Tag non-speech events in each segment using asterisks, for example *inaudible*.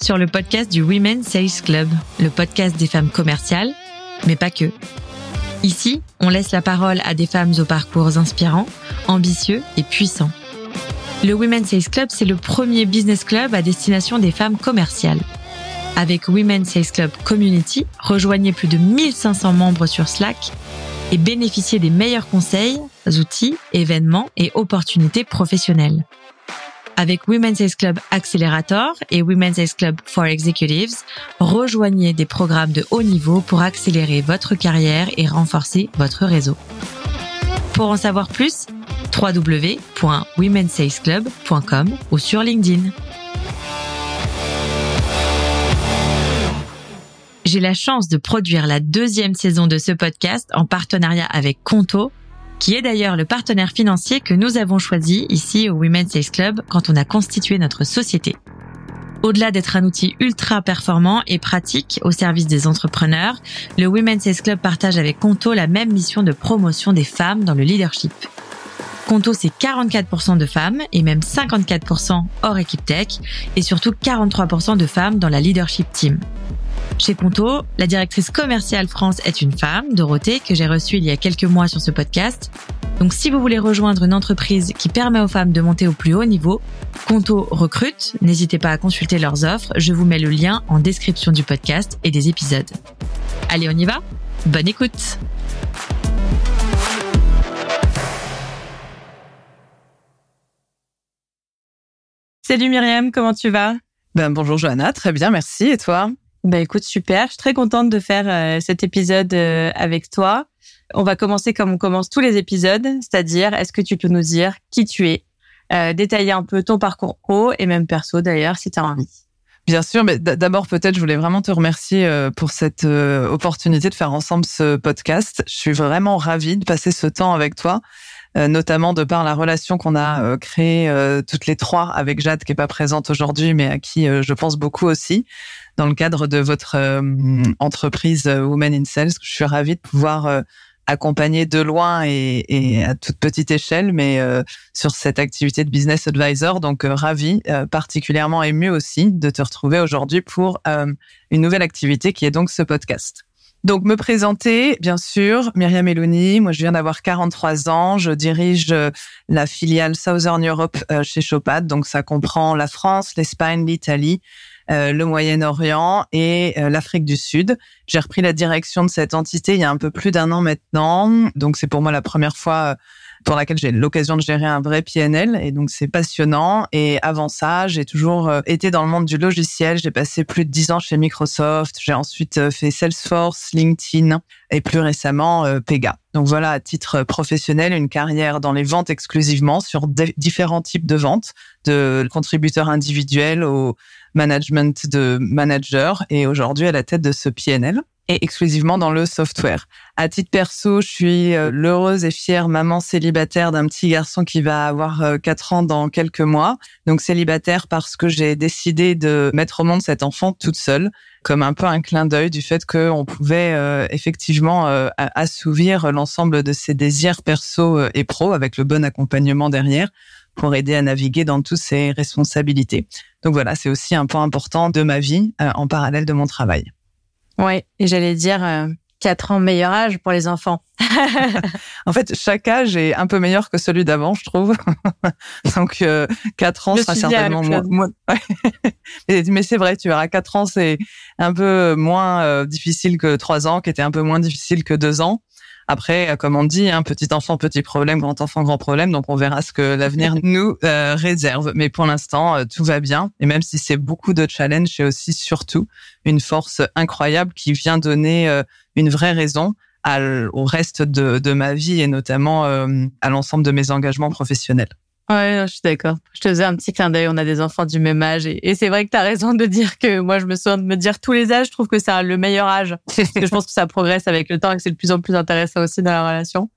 Sur le podcast du Women Sales Club, le podcast des femmes commerciales, mais pas que. Ici, on laisse la parole à des femmes aux parcours inspirants, ambitieux et puissants. Le Women Sales Club, c'est le premier business club à destination des femmes commerciales. Avec Women Sales Club Community, rejoignez plus de 1500 membres sur Slack et bénéficiez des meilleurs conseils, outils, événements et opportunités professionnelles. Avec Women's Sales Club Accelerator et Women's Sales Club for Executives, rejoignez des programmes de haut niveau pour accélérer votre carrière et renforcer votre réseau. Pour en savoir plus, www.womensalesclub.com ou sur LinkedIn. J'ai la chance de produire la deuxième saison de ce podcast en partenariat avec Conto, qui est d'ailleurs le partenaire financier que nous avons choisi ici au Women's Sales Club quand on a constitué notre société. Au-delà d'être un outil ultra performant et pratique au service des entrepreneurs, le Women's Sales Club partage avec Conto la même mission de promotion des femmes dans le leadership. Conto, c'est 44% de femmes et même 54% hors équipe tech et surtout 43% de femmes dans la leadership team. Chez Conto, la directrice commerciale France est une femme, Dorothée, que j'ai reçue il y a quelques mois sur ce podcast. Donc si vous voulez rejoindre une entreprise qui permet aux femmes de monter au plus haut niveau, Conto recrute, n'hésitez pas à consulter leurs offres, je vous mets le lien en description du podcast et des épisodes. Allez, on y va Bonne écoute Salut Myriam, comment tu vas? Ben bonjour Johanna, très bien, merci. Et toi? Bah écoute, super. Je suis très contente de faire euh, cet épisode euh, avec toi. On va commencer comme on commence tous les épisodes, c'est-à-dire est-ce que tu peux nous dire qui tu es, euh, détailler un peu ton parcours pro et même perso d'ailleurs si tu as envie. Bien sûr, mais d'abord peut-être je voulais vraiment te remercier pour cette opportunité de faire ensemble ce podcast. Je suis vraiment ravie de passer ce temps avec toi. notamment de par la relation qu'on a créée toutes les trois avec Jade qui est pas présente aujourd'hui mais à qui je pense beaucoup aussi dans le cadre de votre euh, entreprise euh, Women in Sales. Je suis ravie de pouvoir euh, accompagner de loin et, à toute petite échelle, mais sur cette activité de business advisor. Donc, ravie, particulièrement émue aussi de te retrouver aujourd'hui pour une nouvelle activité qui est donc ce podcast. Donc, me présenter, bien sûr, Myriam Eloni. Moi, je viens d'avoir 43 ans. Je dirige la filiale Southern Europe chez Chopad. Donc, ça comprend la France, l'Espagne, l'Italie, euh, le Moyen-Orient et euh, l'Afrique du Sud. J'ai repris la direction de cette entité il y a un peu plus d'un an maintenant. Donc c'est pour moi la première fois euh, pour laquelle j'ai l'occasion de gérer un vrai PNL et donc c'est passionnant. Et avant ça, j'ai toujours été dans le monde du logiciel. J'ai passé plus de dix ans chez Microsoft. J'ai ensuite fait Salesforce, LinkedIn et plus récemment Pega. Donc voilà, à titre professionnel, une carrière dans les ventes exclusivement sur différents types de ventes, de contributeurs individuels au management de manager et aujourd'hui à la tête de ce PNL et exclusivement dans le software. À titre perso, je suis euh, l'heureuse et fière maman célibataire d'un petit garçon qui va avoir 4 euh, ans dans quelques mois. Donc célibataire parce que j'ai décidé de mettre au monde cet enfant toute seule, comme un peu un clin d'œil du fait qu'on pouvait euh, effectivement assouvir l'ensemble de ses désirs perso et pro avec le bon accompagnement derrière pour aider à naviguer dans toutes ces responsabilités. Donc voilà, c'est aussi un point important de ma vie euh, en parallèle de mon travail. Ouais, et j'allais dire euh, quatre ans meilleur âge pour les enfants. *laughs* en fait, chaque âge est un peu meilleur que celui d'avant, je trouve. *laughs* Donc euh, quatre ans sera certainement moins. *laughs* mais, c'est vrai, tu verras, quatre ans c'est un peu moins difficile que trois ans, qui était un peu moins difficile que deux ans. Après, euh, comme on dit, hein, petit enfant, petit problème, grand enfant, grand problème. Donc, on verra ce que l'avenir *laughs* nous euh, réserve. Mais pour l'instant, euh, tout va bien. Et même si c'est beaucoup de challenges, c'est aussi surtout une force incroyable qui vient donner une vraie raison au reste de, de, ma vie et notamment à l'ensemble de mes engagements professionnels. Ouais, je suis d'accord. Je te faisais un petit clin d'œil. On a des enfants du même âge. Et, c'est vrai que tu as raison de dire que moi, je me souviens de me dire tous les âges. Je trouve que c'est le meilleur âge. *laughs* Parce que je pense que ça progresse avec le temps et que c'est de plus en plus intéressant aussi dans la relation.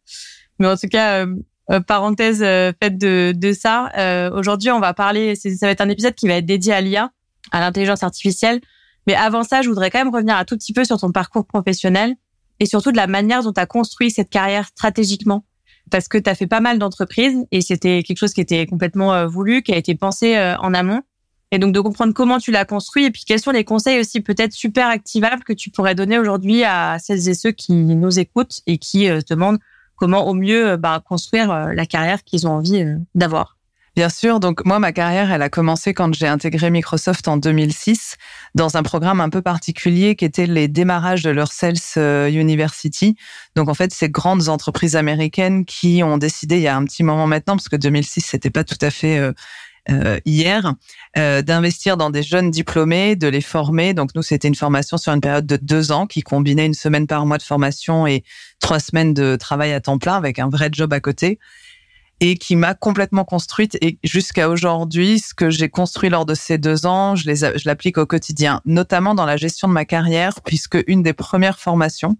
Mais en tout cas, euh, euh, parenthèse euh, faite de, de ça, aujourd'hui, on va parler, ça va être un épisode qui va être dédié à l'IA, à l'intelligence artificielle. Mais avant ça, je voudrais quand même revenir un tout petit peu sur ton parcours professionnel et surtout de la manière dont tu as construit cette carrière stratégiquement parce que tu as fait pas mal d'entreprises et c'était quelque chose qui était complètement euh, voulu, qui a été pensé euh, en amont. Et donc de comprendre comment tu l'as construit et puis quels sont les conseils aussi peut-être super activables que tu pourrais donner aujourd'hui à celles et ceux qui nous écoutent et qui euh, te demandent comment au mieux bah, construire la carrière qu'ils ont envie d'avoir. Bien sûr. Donc moi, ma carrière, elle a commencé quand j'ai intégré Microsoft en 2006 dans un programme un peu particulier qui était les démarrages de leur Sales euh, University. Donc en fait, ces grandes entreprises américaines qui ont décidé il y a un petit moment maintenant, parce que 2006 c'était pas tout à fait euh, euh, hier, d'investir dans des jeunes diplômés, de les former. Donc nous, c'était une formation sur une période de deux ans qui combinait une semaine par mois de formation et trois semaines de travail à temps plein avec un vrai job à côté et qui m'a complètement construite. Et jusqu'à aujourd'hui, ce que j'ai construit lors de ces deux ans, je, l'applique au quotidien, notamment dans la gestion de ma carrière, puisque une des premières formations,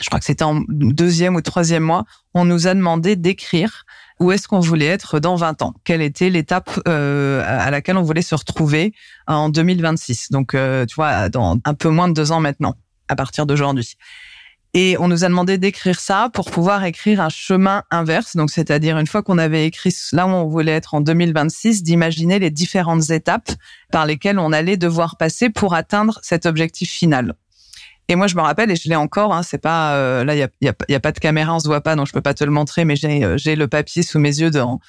je crois que c'était en deuxième ou troisième mois, on nous a demandé d'écrire où est-ce qu'on voulait être dans 20 ans, quelle était l'étape euh, à laquelle on voulait se retrouver en 2026. Donc, euh, tu vois, dans un peu moins de deux ans maintenant, à partir d'aujourd'hui. Et on nous a demandé d'écrire ça pour pouvoir écrire un chemin inverse. Donc, c'est-à-dire une fois qu'on avait écrit là où on voulait être en 2026, d'imaginer les différentes étapes par lesquelles on allait devoir passer pour atteindre cet objectif final. Et moi, je me rappelle, et je l'ai encore, hein, c'est pas euh, là, il y a, y, a, pas de caméra, on se voit pas, donc je peux pas te le montrer, mais j'ai euh, le papier sous mes yeux dans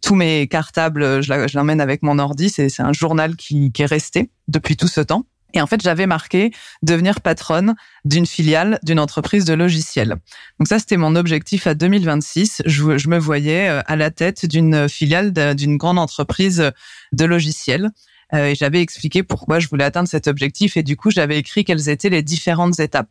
tous mes cartables, je l'emmène avec mon ordi. C'est un journal qui, qui est resté depuis tout ce temps. Et en fait, j'avais marqué devenir patronne d'une filiale d'une entreprise de logiciels. Donc ça, c'était mon objectif à 2026. Je, me voyais euh, à la tête d'une filiale d'une grande entreprise de logiciels. Euh, et j'avais expliqué pourquoi je voulais atteindre cet objectif. Et du coup, j'avais écrit quelles étaient les différentes étapes.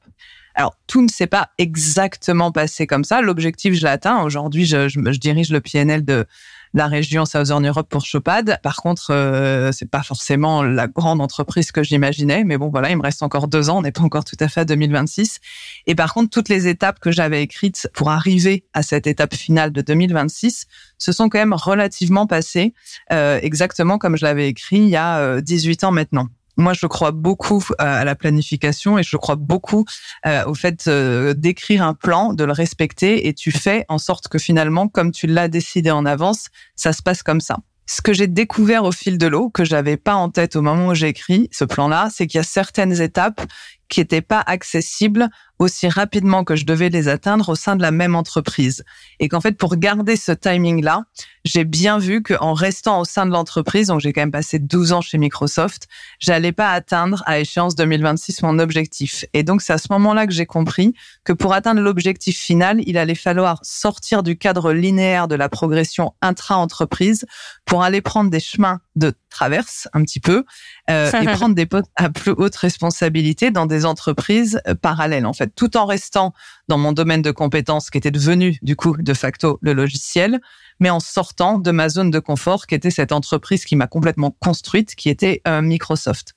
Alors, tout ne s'est pas exactement passé comme ça. L'objectif, je l'ai atteint. Aujourd'hui, je dirige le PNL de la région Southern Europe pour Chopad. Par contre, euh, c'est pas forcément la grande entreprise que j'imaginais, mais bon voilà, il me reste encore deux ans, on n'est pas encore tout à fait à 2026. Et par contre, toutes les étapes que j'avais écrites pour arriver à cette étape finale de 2026 se sont quand même relativement passées euh, exactement comme je l'avais écrit il y a 18 euh, ans maintenant. Moi, je crois beaucoup euh, à la planification et je crois beaucoup euh, au fait euh, d'écrire un plan, de le respecter et tu fais en sorte que finalement, comme tu l'as décidé en avance, ça se passe comme ça. Ce que j'ai découvert au fil de l'eau, que j'avais pas en tête au moment où j'ai écrit ce plan-là, c'est qu'il y a certaines étapes qui n'étaient pas accessibles aussi rapidement que je devais les atteindre au sein de la même entreprise. Et qu'en fait, pour garder ce timing-là, j'ai bien vu qu'en restant au sein de l'entreprise, donc j'ai quand même passé 12 ans chez Microsoft, j'allais pas atteindre à échéance 2026 mon objectif. Et donc, c'est à ce moment-là que j'ai compris que pour atteindre l'objectif final, il allait falloir sortir du cadre linéaire de la progression intra-entreprise pour aller prendre des chemins de traverse un petit peu euh, et *laughs* prendre des postes à plus haute responsabilité dans des entreprises euh, parallèles en fait, tout en restant dans mon domaine de compétences qui était devenu du coup de facto le logiciel, mais en sortant de ma zone de confort qui était cette entreprise qui m'a complètement construite, qui était euh, Microsoft.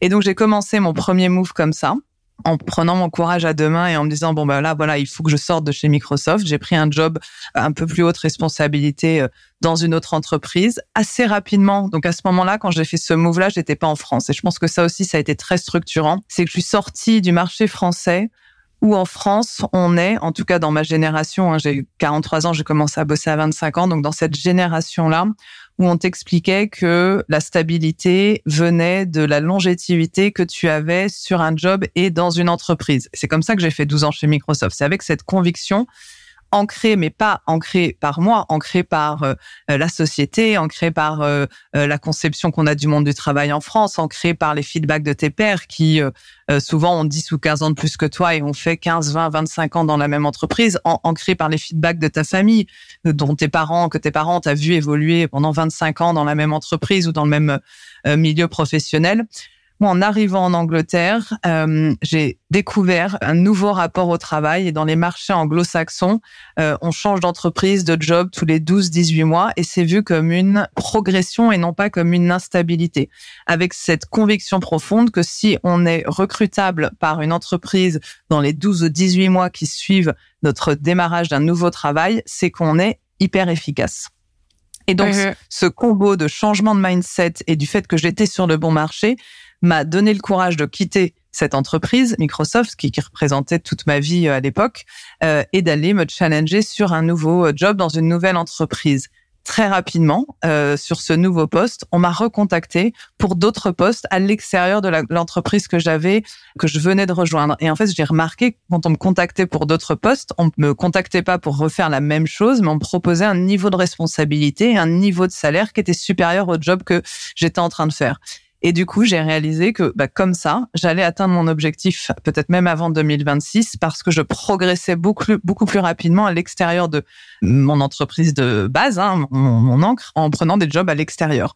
Et donc j'ai commencé mon premier move comme ça en prenant mon courage à deux mains et en me disant bon ben là voilà il faut que je sorte de chez Microsoft. J'ai pris un job un peu plus haute responsabilité euh, dans une autre entreprise assez rapidement. Donc à ce moment-là quand j'ai fait ce move là j'étais pas en France. Et je pense que ça aussi ça a été très structurant. C'est que je suis sortie du marché français où en France, on est, en tout cas dans ma génération, hein, j'ai 43 ans, j'ai commencé à bosser à 25 ans, donc dans cette génération-là, où on t'expliquait que la stabilité venait de la longévité que tu avais sur un job et dans une entreprise. C'est comme ça que j'ai fait 12 ans chez Microsoft. C'est avec cette conviction ancré, mais pas ancré par moi, ancré par euh, euh, la société, ancré par euh, la conception qu'on a du monde du travail en France, ancré par les feedbacks de tes pairs qui souvent ont 10 ou 15 ans de plus que toi et ont fait 15, 20, 25 ans dans la même entreprise, ancré par les feedbacks de ta famille, dont tes parents, que tes parents t'as vu évoluer pendant 25 ans dans la même entreprise ou dans le même milieu professionnel. Moi, en arrivant en Angleterre, euh, j'ai découvert un nouveau rapport au travail. Et dans les marchés anglo-saxons, euh, on change d'entreprise, de job tous les 12-18 mois. Et c'est vu comme une progression et non pas comme une instabilité. Avec cette conviction profonde que si on est recrutable par une entreprise dans les 12 ou 18 mois qui suivent notre démarrage d'un nouveau travail, c'est qu'on est hyper efficace. Et donc, ce combo de changement de mindset et du fait que j'étais sur le bon marché m'a donné le courage de quitter cette entreprise, Microsoft, qui, représentait toute ma vie euh, à l'époque, euh, et d'aller me challenger sur un nouveau euh, job dans une nouvelle entreprise. très rapidement euh, sur ce nouveau poste, on m'a recontacté pour d'autres postes à l'extérieur de l'entreprise que j'avais, que je venais de rejoindre. Et en fait, j'ai remarqué quand on me contactait pour d'autres postes, on me contactait pas pour refaire la même chose, mais on me proposait un niveau de responsabilité, un niveau de salaire qui était supérieur au job que j'étais en train de faire. Et du coup, j'ai réalisé que bah, comme ça, j'allais atteindre mon objectif peut-être même avant 2026 parce que je progressais beaucoup, beaucoup plus rapidement à l'extérieur de mon entreprise de base, hein, mon, mon encre, en prenant des jobs à l'extérieur.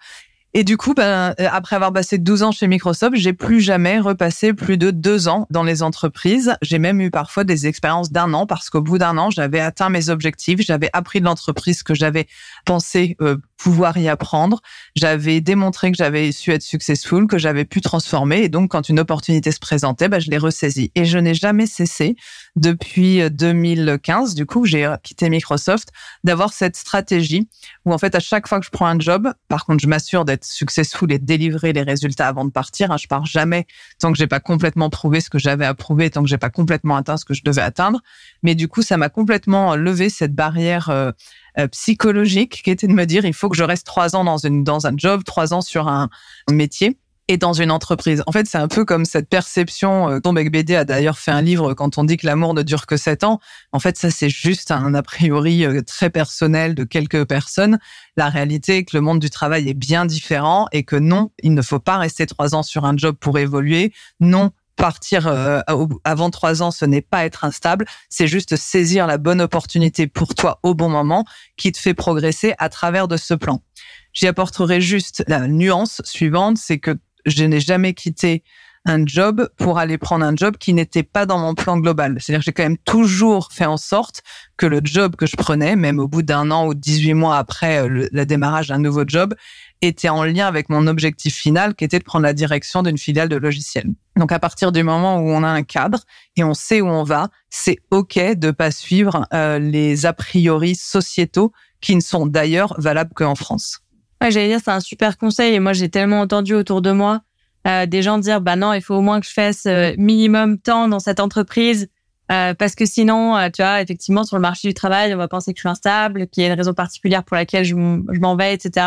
Et du coup, ben, après avoir passé 12 ans chez Microsoft, j'ai plus jamais repassé plus de deux ans dans les entreprises. J'ai même eu parfois des expériences d'un an parce qu'au bout d'un an, j'avais atteint mes objectifs, j'avais appris de l'entreprise que j'avais pensé euh, pouvoir y apprendre, j'avais démontré que j'avais su être successful, que j'avais pu transformer. Et donc, quand une opportunité se présentait, ben, je l'ai ressaisie. Et je n'ai jamais cessé depuis 2015, euh, du coup, j'ai quitté Microsoft, d'avoir cette stratégie où en fait, à chaque fois que je prends un job, par contre, je m'assure d'être successful et de délivrer les résultats avant de partir. Hein, je pars jamais tant que j'ai pas complètement prouvé ce que j'avais à prouver, tant que j'ai pas complètement atteint ce que je devais atteindre. Mais du coup, ça m'a complètement levé cette barrière euh, euh, psychologique qui était de me dire il faut que je reste trois ans dans une dans un job, trois ans sur un métier et dans une entreprise. En fait, c'est un peu comme cette perception. Euh, Tom BD a d'ailleurs fait un livre quand on dit que l'amour ne dure que sept ans. En fait, ça c'est juste un a priori euh, très personnel de quelques personnes. La réalité est que le monde du travail est bien différent et que non, il ne faut pas rester trois ans sur un job pour évoluer. Non, partir euh, avant trois ans, ce n'est pas être instable, c'est juste saisir la bonne opportunité pour toi au bon moment qui te fait progresser à travers de ce plan. J'y apporterai juste la nuance suivante, c'est que je n'ai jamais quitté un job pour aller prendre un job qui n'était pas dans mon plan global. C'est-à-dire que j'ai quand même toujours fait en sorte que le job que je prenais, même au bout d'un an ou 18 mois après euh, le, démarrage d'un nouveau job, était en lien avec mon objectif final qui était de prendre la direction d'une filiale de logiciel. Donc à partir du moment où on a un cadre et on sait où on va, c'est OK de pas suivre euh, les a priori sociétaux qui ne sont d'ailleurs valables qu'en France. Ouais, j'allais dire c'est un super conseil et moi j'ai tellement entendu autour de moi euh, des gens dire bah non il faut au moins que je fasse euh, minimum temps dans cette entreprise euh, parce que sinon euh, tu vois effectivement sur le marché du travail on va penser que je suis instable qu'il y a une raison particulière pour laquelle je m'en vais etc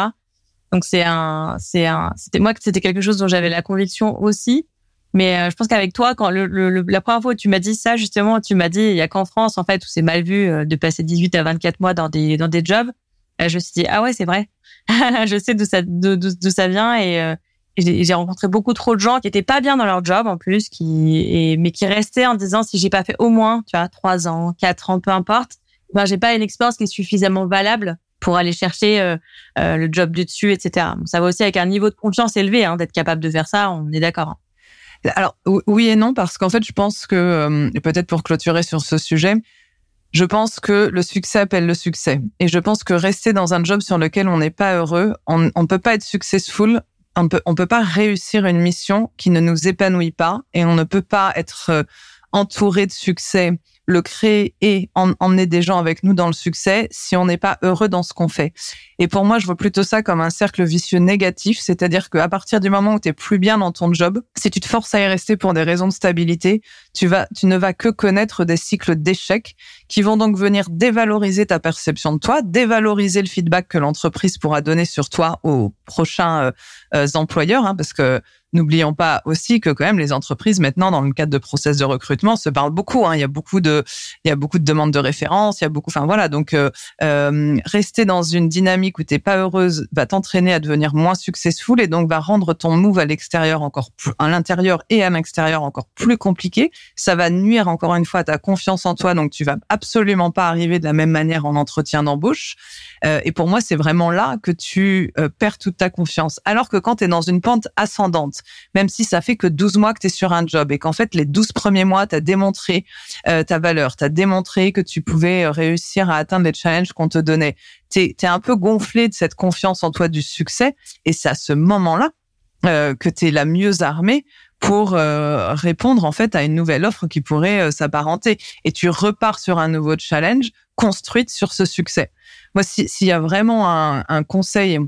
donc c'est un c'est un c'était moi que c'était quelque chose dont j'avais la conviction aussi. Mais euh, je pense qu'avec toi quand le, le, la première fois où tu m'as dit ça justement tu m'as dit il y a qu'en France en fait où c'est mal vu de passer 18 à 24 mois dans des dans des jobs je me suis dit ah ouais c'est vrai. *laughs* Je sais d'où ça d'où ça vient et, euh, j'ai rencontré beaucoup trop de gens qui étaient pas bien dans leur job en plus qui et, mais qui restaient en disant si j'ai pas fait au moins tu vois trois ans quatre ans peu importe ben j'ai pas une expérience qui est suffisamment valable pour aller chercher euh, euh, le job du dessus etc ça va aussi avec un niveau de confiance élevé hein, d'être capable de faire ça on est d'accord hein. alors oui et non parce qu'en fait je pense que peut-être pour clôturer sur ce sujet je pense que le succès appelle le succès. Et je pense que rester dans un job sur lequel on n'est pas heureux, on ne peut pas être successful, on on peut pas réussir une mission qui ne nous épanouit pas et on ne peut pas être euh, entouré de succès créer et emmener des gens avec nous dans le succès si on n'est pas heureux dans ce qu'on fait. Et pour moi, je vois plutôt ça comme un cercle vicieux négatif, c'est-à-dire qu'à partir du moment où tu es plus bien dans ton job, si tu te forces à y rester pour des raisons de stabilité, tu vas, tu ne vas que connaître des cycles d'échecs qui vont donc venir dévaloriser ta perception de toi, dévaloriser le feedback que l'entreprise pourra donner sur toi aux prochains euh, euh, employeurs, hein, parce que N'oublions pas aussi que quand même les entreprises maintenant dans le cadre de process de recrutement se parlent beaucoup. Hein. Il y a beaucoup de, il y a beaucoup de demandes de référence. Il y a beaucoup, enfin voilà. Donc euh, rester dans une dynamique où t'es pas heureuse va t'entraîner à devenir moins successful et donc va rendre ton move à l'extérieur encore plus, à l'intérieur et à l'extérieur encore plus compliqué. Ça va nuire encore une fois à ta confiance en toi. Donc tu vas absolument pas arriver de la même manière en entretien d'embauche. Euh, et pour moi c'est vraiment là que tu euh, perds toute ta confiance. Alors que quand tu es dans une pente ascendante même si ça fait que 12 mois que tu es sur un job et qu'en fait, les 12 premiers mois, tu as démontré euh, ta valeur, tu as démontré que tu pouvais réussir à atteindre les challenges qu'on te donnait. Tu es, un peu gonflé de cette confiance en toi du succès et c'est à ce moment-là que tu es la mieux armée pour répondre en fait à une nouvelle offre qui pourrait s'apparenter. Et tu repars sur un nouveau challenge construite sur ce succès. Moi, s'il y a vraiment un, un conseil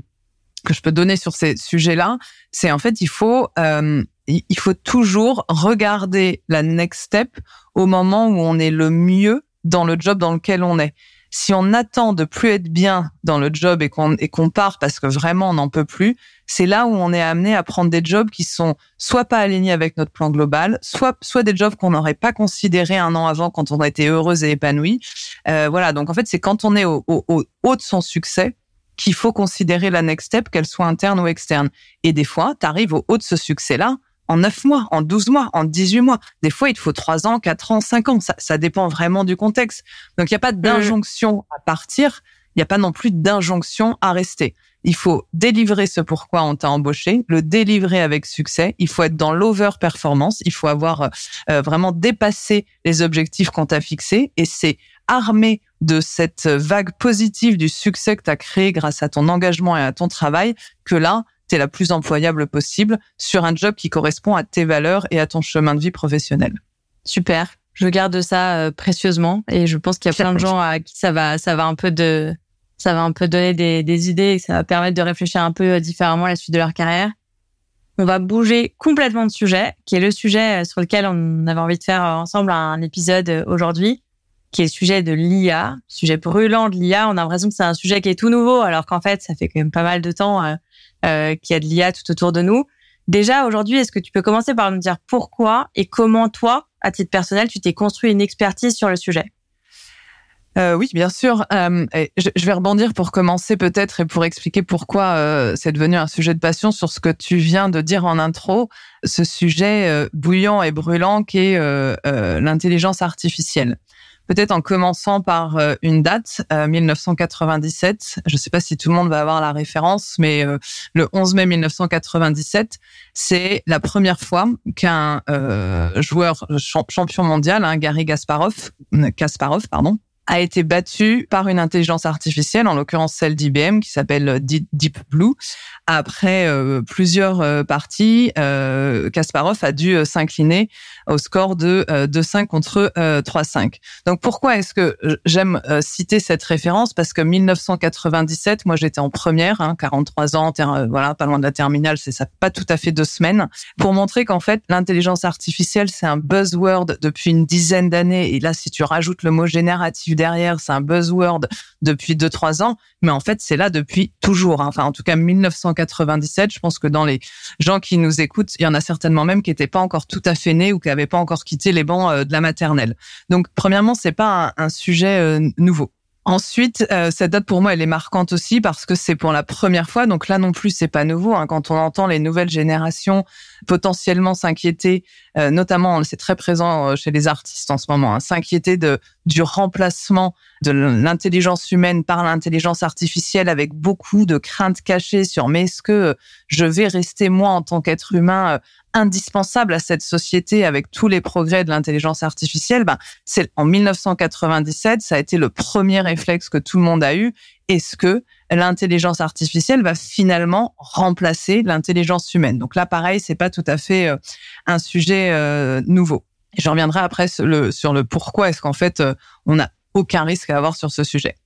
que je peux donner sur ces sujets-là, c'est en fait il faut euh, il faut toujours regarder la next step au moment où on est le mieux dans le job dans lequel on est. Si on attend de plus être bien dans le job et qu'on part parce que vraiment on n'en peut plus, c'est là où on est amené à prendre des jobs qui sont soit pas alignés avec notre plan global, soit soit des jobs qu'on n'aurait pas considérés un an avant quand on a été heureuse et épanouie. Euh, voilà, donc en fait c'est quand on est au, au, au haut de son succès qu'il faut considérer la next step, qu'elle soit interne ou externe. Et des fois, tu arrives au haut de ce succès-là en 9 mois, en 12 mois, en 18 mois. Des fois, il te faut 3 ans, 4 ans, 5 ans. Ça, ça dépend vraiment du contexte. Donc, il n'y a pas d'injonction à partir. Il n'y a pas non plus d'injonction à rester. Il faut délivrer ce pourquoi on t'a embauché, le délivrer avec succès. Il faut être dans l'over-performance. Il faut avoir euh, vraiment dépassé les objectifs qu'on t'a fixés. Et c'est armé de cette vague positive du succès que tu as créé grâce à ton engagement et à ton travail que là, tu es la plus employable possible sur un job qui correspond à tes valeurs et à ton chemin de vie professionnel. Super. Je garde ça euh, précieusement et je pense qu'il y a plein de gens à qui ça va, ça va un peu de, ça va un peu donner des, des idées et ça va permettre de réfléchir un peu différemment à la suite de leur carrière. On va bouger complètement de sujet, qui est le sujet euh, sur lequel on avait envie de faire euh, ensemble un épisode aujourd'hui, qui est le sujet de l'IA, sujet brûlant de l'IA. On a l'impression que c'est un sujet qui est tout nouveau, alors qu'en fait, ça fait quand même pas mal de temps euh, qu'il y a de l'IA tout autour de nous. Déjà, aujourd'hui, est-ce que tu peux commencer par nous dire pourquoi et comment toi, à titre personnel, tu t'es construit une expertise sur le sujet? Euh, oui, bien sûr. Euh, je, vais rebondir pour commencer peut-être et pour expliquer pourquoi euh, c'est devenu un sujet de passion sur ce que tu viens de dire en intro, ce sujet bouillant et brûlant qui est euh, l'intelligence artificielle. Peut-être en commençant par euh, une date, 1997. Euh, Je ne sais pas si tout le monde va avoir la référence, mais euh, le 11 mai 1997, c'est la première fois qu'un joueur champion mondial, hein, Gary Gasparov, Kasparov, pardon, a été battu par une intelligence artificielle, en l'occurrence celle d'IBM, qui s'appelle Deep Blue. Après plusieurs parties, Kasparov a dû s'incliner au score de 2-5 euh, contre 3-5. Euh, Donc pourquoi est-ce que j'aime euh, citer cette référence? Parce que 1997, moi j'étais en première, hein, 43 ans, voilà, pas loin de la terminale, c'est ça, pas tout à fait deux semaines, pour montrer qu'en fait l'intelligence artificielle c'est un buzzword depuis une dizaine d'années. Et là, si tu rajoutes le mot derrière, c'est un buzzword depuis 2-3 ans, mais en fait c'est là depuis toujours. Hein. Enfin, en tout cas 1997, je pense que dans les gens qui nous écoutent, il y en a certainement même qui n'étaient pas encore tout à fait nés ou qui n'avait pas encore quitté les bancs euh, de la maternelle. Donc, premièrement, c'est pas un, sujet euh, nouveau. Ensuite, euh, cette date pour moi, elle est marquante aussi parce que c'est pour la première fois. Donc là non plus, c'est pas nouveau. Hein, quand on entend les nouvelles générations potentiellement s'inquiéter, notamment c'est très présent chez les artistes en ce moment, hein, s'inquiéter de du remplacement de l'intelligence humaine par l'intelligence artificielle avec beaucoup de craintes cachées sur mais est-ce que je vais rester moi en tant qu'être humain indispensable à cette société avec tous les progrès de l'intelligence artificielle, ben, c'est en 1997, ça a été le premier réflexe que tout le monde a eu. Est-ce que l'intelligence artificielle va finalement remplacer l'intelligence humaine Donc là, pareil, c'est pas tout à fait euh, un sujet euh, nouveau. Je reviendrai après sur le, pourquoi est-ce qu'en fait euh, on n'a aucun risque à avoir sur ce sujet.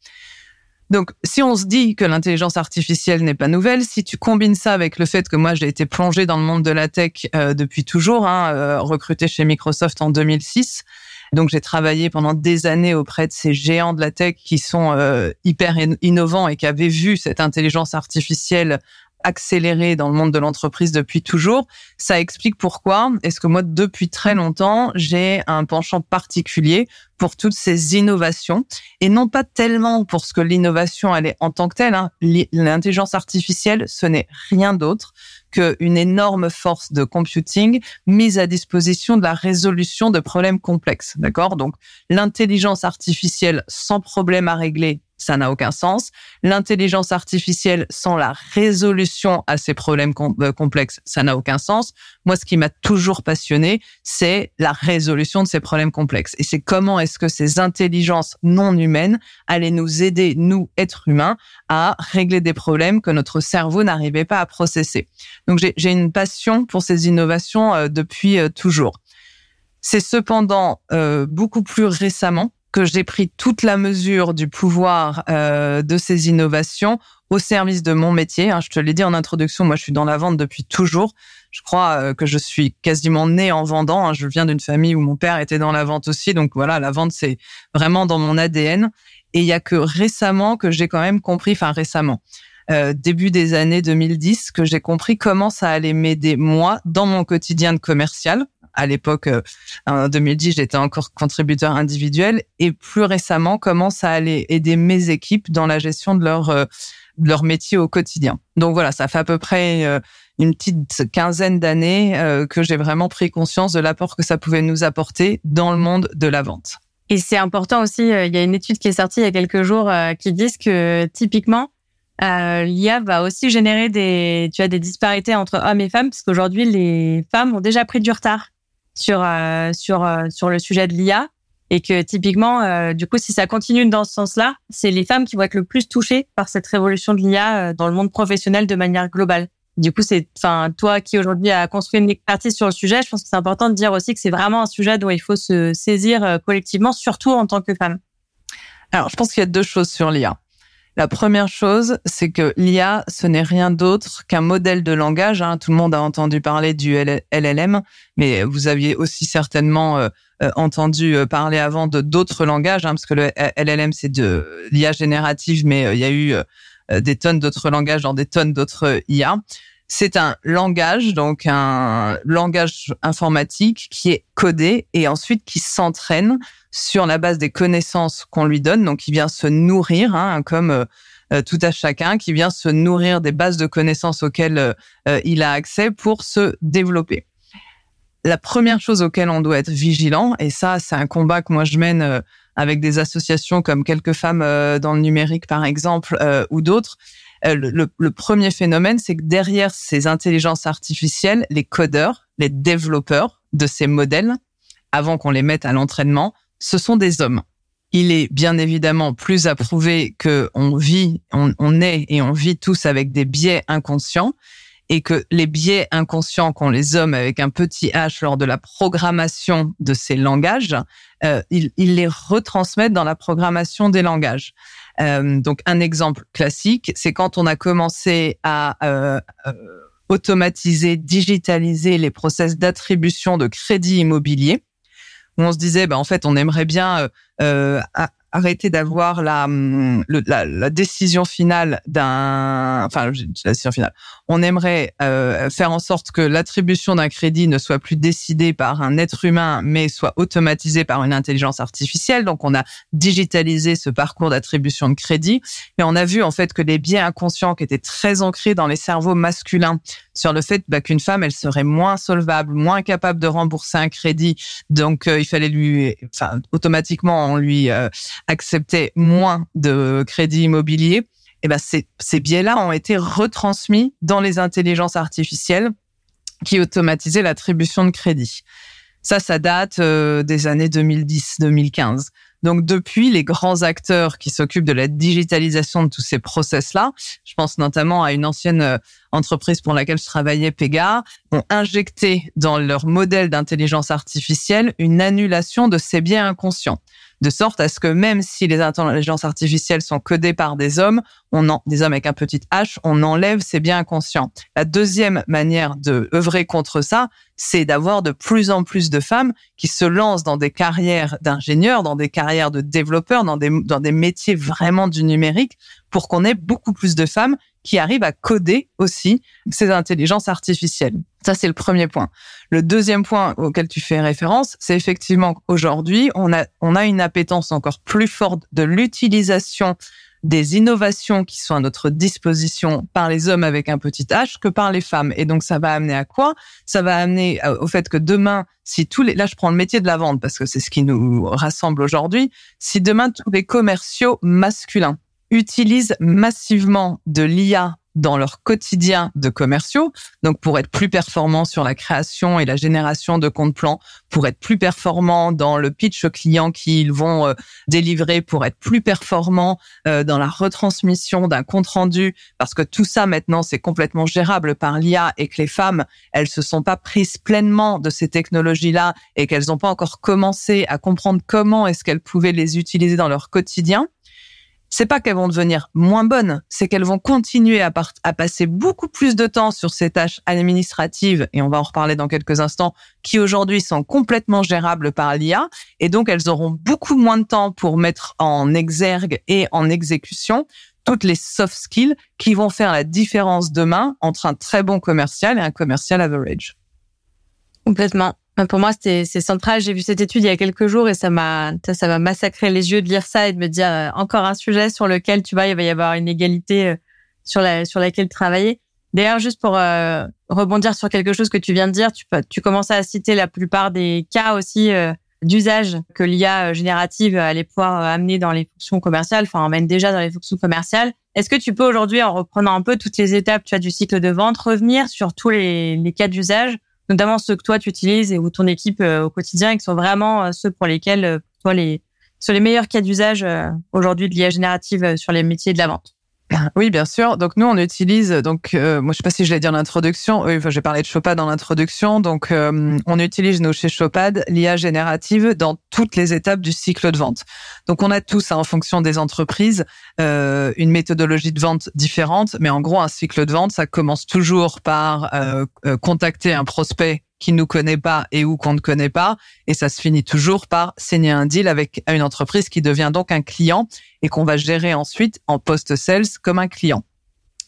Donc, si on se dit que l'intelligence artificielle n'est pas nouvelle, si tu combines ça avec le fait que moi j'ai été plongé dans le monde de la tech depuis toujours, hein, recruté chez Microsoft en 2006, donc j'ai travaillé pendant des années auprès de ces géants de la tech qui sont euh, hyper innovants et qui avaient vu cette intelligence artificielle accéléré dans le monde de l'entreprise depuis toujours. Ça explique pourquoi est-ce que moi, depuis très longtemps, j'ai un penchant particulier pour toutes ces innovations? Et non pas tellement pour ce que l'innovation elle est en tant que telle. Hein. L'intelligence artificielle, ce n'est rien d'autre qu'une énorme force de computing mise à disposition de la résolution de problèmes complexes. D'accord? Donc, l'intelligence artificielle sans problème à régler, ça n'a aucun sens. L'intelligence artificielle sans la résolution à ces problèmes euh, complexes, ça n'a aucun sens. Moi, ce qui m'a toujours passionné, c'est la résolution de ces problèmes complexes. Et c'est comment est-ce que ces intelligences non humaines allaient nous aider, nous, êtres humains, à régler des problèmes que notre cerveau n'arrivait pas à processer. Donc, j'ai une passion pour ces innovations euh, depuis euh, toujours. C'est cependant beaucoup plus récemment que j'ai pris toute la mesure du pouvoir euh, de ces innovations au service de mon métier. Hein. Je te l'ai dit en introduction, moi je suis dans la vente depuis toujours. Je crois euh, que je suis quasiment née en vendant. Hein. Je viens d'une famille où mon père était dans la vente aussi, donc voilà, la vente c'est vraiment dans mon ADN. Et il y a que récemment que j'ai quand même compris, enfin récemment, euh, début des années 2010, que j'ai compris comment ça allait m'aider moi dans mon quotidien de commercial à l'époque, euh, en 2010, j'étais encore contributeur individuel et plus récemment, comment ça allait aider mes équipes dans la gestion de leur euh, leur métier au quotidien. Donc voilà, ça fait à peu près euh, une petite quinzaine d'années que j'ai vraiment pris conscience de l'apport que ça pouvait nous apporter dans le monde de la vente. Et c'est important aussi, il y a une étude qui est sortie il y a quelques jours qui dit que typiquement, l'IA va aussi générer des, tu as des disparités entre hommes et femmes, parce qu'aujourd'hui, les femmes ont déjà pris du retard sur euh, sur euh, sur le sujet de l'IA et que typiquement, euh, du coup, si ça continue dans ce sens-là, c'est les femmes qui vont être le plus touchées par cette révolution de l'IA dans le monde professionnel de manière globale. Du coup, c'est, enfin, toi qui aujourd'hui a construit une expertise sur le sujet, je pense que c'est important de dire aussi que c'est vraiment un sujet dont il faut se saisir collectivement, surtout en tant que femme. Alors, je pense qu'il y a deux choses sur l'IA. La première chose, c'est que l'IA, ce n'est rien d'autre qu'un modèle de langage. Hein. Tout le monde a entendu parler du LLM, mais vous aviez aussi certainement euh, euh, entendu euh, parler avant de d'autres langages, hein, parce que le LLM, c'est de l'IA générative, mais il y a eu des tonnes d'autres langages dans des tonnes d'autres IA. C'est un langage, donc un langage informatique qui est codé et ensuite qui s'entraîne sur la base des connaissances qu'on lui donne, donc qui vient se nourrir, hein, comme euh, euh, tout à chacun, qui vient se nourrir des bases de connaissances auxquelles euh, il a accès pour se développer. La première chose auquel on doit être vigilant, et ça c'est un combat que moi je mène avec des associations comme quelques femmes dans le numérique par exemple ou d'autres, le, le, premier phénomène, c'est que derrière ces intelligences artificielles, les codeurs, les développeurs de ces modèles, avant qu'on les mette à l'entraînement, ce sont des hommes. Il est bien évidemment plus approuvé que on vit, on, est et on vit tous avec des biais inconscients et que les biais inconscients qu'ont les hommes avec un petit h lors de la programmation de ces langages, euh, ils, les retransmettent dans la programmation des langages. Euh, donc un exemple classique, c'est quand on a commencé à euh, automatiser, digitaliser les process d'attribution de crédit immobilier où on se disait, bah, en fait, on aimerait bien euh, euh arrêter d'avoir la, hum, la, la, décision finale d'un, enfin la décision finale. On aimerait euh, faire en sorte que l'attribution d'un crédit ne soit plus décidée par un être humain, mais soit automatisée par une intelligence artificielle. Donc on a digitalisé ce parcours d'attribution de crédit, et on a vu en fait que les biais inconscients qui étaient très ancrés dans les cerveaux masculins sur le fait bah, qu'une femme elle serait moins solvable, moins capable de rembourser un crédit, donc euh, il fallait lui, enfin automatiquement on lui euh, acceptait moins de crédits immobiliers, et eh ben ces, biais-là ont été retransmis dans les intelligences artificielles qui automatisaient l'attribution de crédit. Ça, ça date euh, des années 2010-2015. Donc depuis, les grands acteurs qui s'occupent de la digitalisation de tous ces process-là, je pense notamment à une ancienne euh, entreprise pour laquelle je travaillais, Pega, ont injecté dans leur modèle d'intelligence artificielle une annulation de ces biais inconscients de sorte à ce que même si les intelligences artificielles sont codées par des hommes, on en, des hommes avec un petit H, on enlève ces biens inconscients. La deuxième manière de œuvrer contre ça, c'est d'avoir de plus en plus de femmes qui se lancent dans des carrières d'ingénieurs, dans des carrières de développeurs, dans des, dans des métiers vraiment du numérique, pour qu'on ait beaucoup plus de femmes qui arrivent à coder aussi ces intelligences artificielles. Ça, c'est le premier point. Le deuxième point auquel tu fais référence, c'est effectivement qu'aujourd'hui, on a, on a une appétence encore plus forte de l'utilisation des innovations qui sont à notre disposition par les hommes avec un petit h que par les femmes. Et donc, ça va amener à quoi? Ça va amener euh, au fait que demain, si tous les... Là, je prends le métier de la vente parce que c'est ce qui nous rassemble aujourd'hui. Si demain, tous les commerciaux masculins utilisent massivement de l'IA dans leur quotidien de commerciaux. Donc, pour être plus performant sur la création et la génération de comptes plans, pour être plus performant dans le pitch aux clients qu'ils vont euh, délivrer, pour être plus performant euh, dans la retransmission d'un compte rendu, parce que tout ça maintenant c'est complètement gérable par l'IA et que les femmes elles se sont pas prises pleinement de ces technologies-là et qu'elles n'ont pas encore commencé à comprendre comment est-ce qu'elles pouvaient les utiliser dans leur quotidien c'est pas qu'elles vont devenir moins bonnes, c'est qu'elles vont continuer à, à, passer beaucoup plus de temps sur ces tâches administratives, et on va en reparler dans quelques instants, qui aujourd'hui sont complètement gérables par l'IA, et donc elles auront beaucoup moins de temps pour mettre en exergue et en exécution toutes les soft skills qui vont faire la différence demain entre un très bon commercial et un commercial average. Complètement. Pour moi, c'est central. J'ai vu cette étude il y a quelques jours et ça m'a ça m'a massacré les yeux de lire ça et de me dire euh, encore un sujet sur lequel tu vois il va y avoir une égalité euh, sur la sur laquelle travailler. D'ailleurs, juste pour euh, rebondir sur quelque chose que tu viens de dire, tu tu commences à citer la plupart des cas aussi d'usage que l'IA générative allait pouvoir amener dans les fonctions commerciales, enfin emmène déjà dans les fonctions commerciales. Est-ce que tu peux aujourd'hui, en reprenant un peu toutes les étapes tu as du cycle de vente, revenir sur tous les, les cas d'usage notamment ceux que toi tu utilises et ou ton équipe euh, au quotidien, et qui sont vraiment euh, ceux pour lesquels euh, toi les sur les meilleurs cas d'usage aujourd'hui de l'IA générative sur les métiers de la vente. Oui, bien sûr. Donc nous, on utilise donc moi je sais pas si je l'ai dit en introduction. Oui, enfin, j'ai parlé de Chopad dans l'introduction. Donc on utilise nous chez Chopad l'IA générative dans toutes les étapes du cycle de vente. Donc on a tous hein, en fonction des entreprises euh, une méthodologie de vente différente, mais en gros un cycle de vente ça commence toujours par euh, contacter un prospect qui nous connaît pas et ou qu'on ne connaît pas. Et ça se finit toujours par signer un deal avec une entreprise qui devient donc un client et qu'on va gérer ensuite en post-sales comme un client.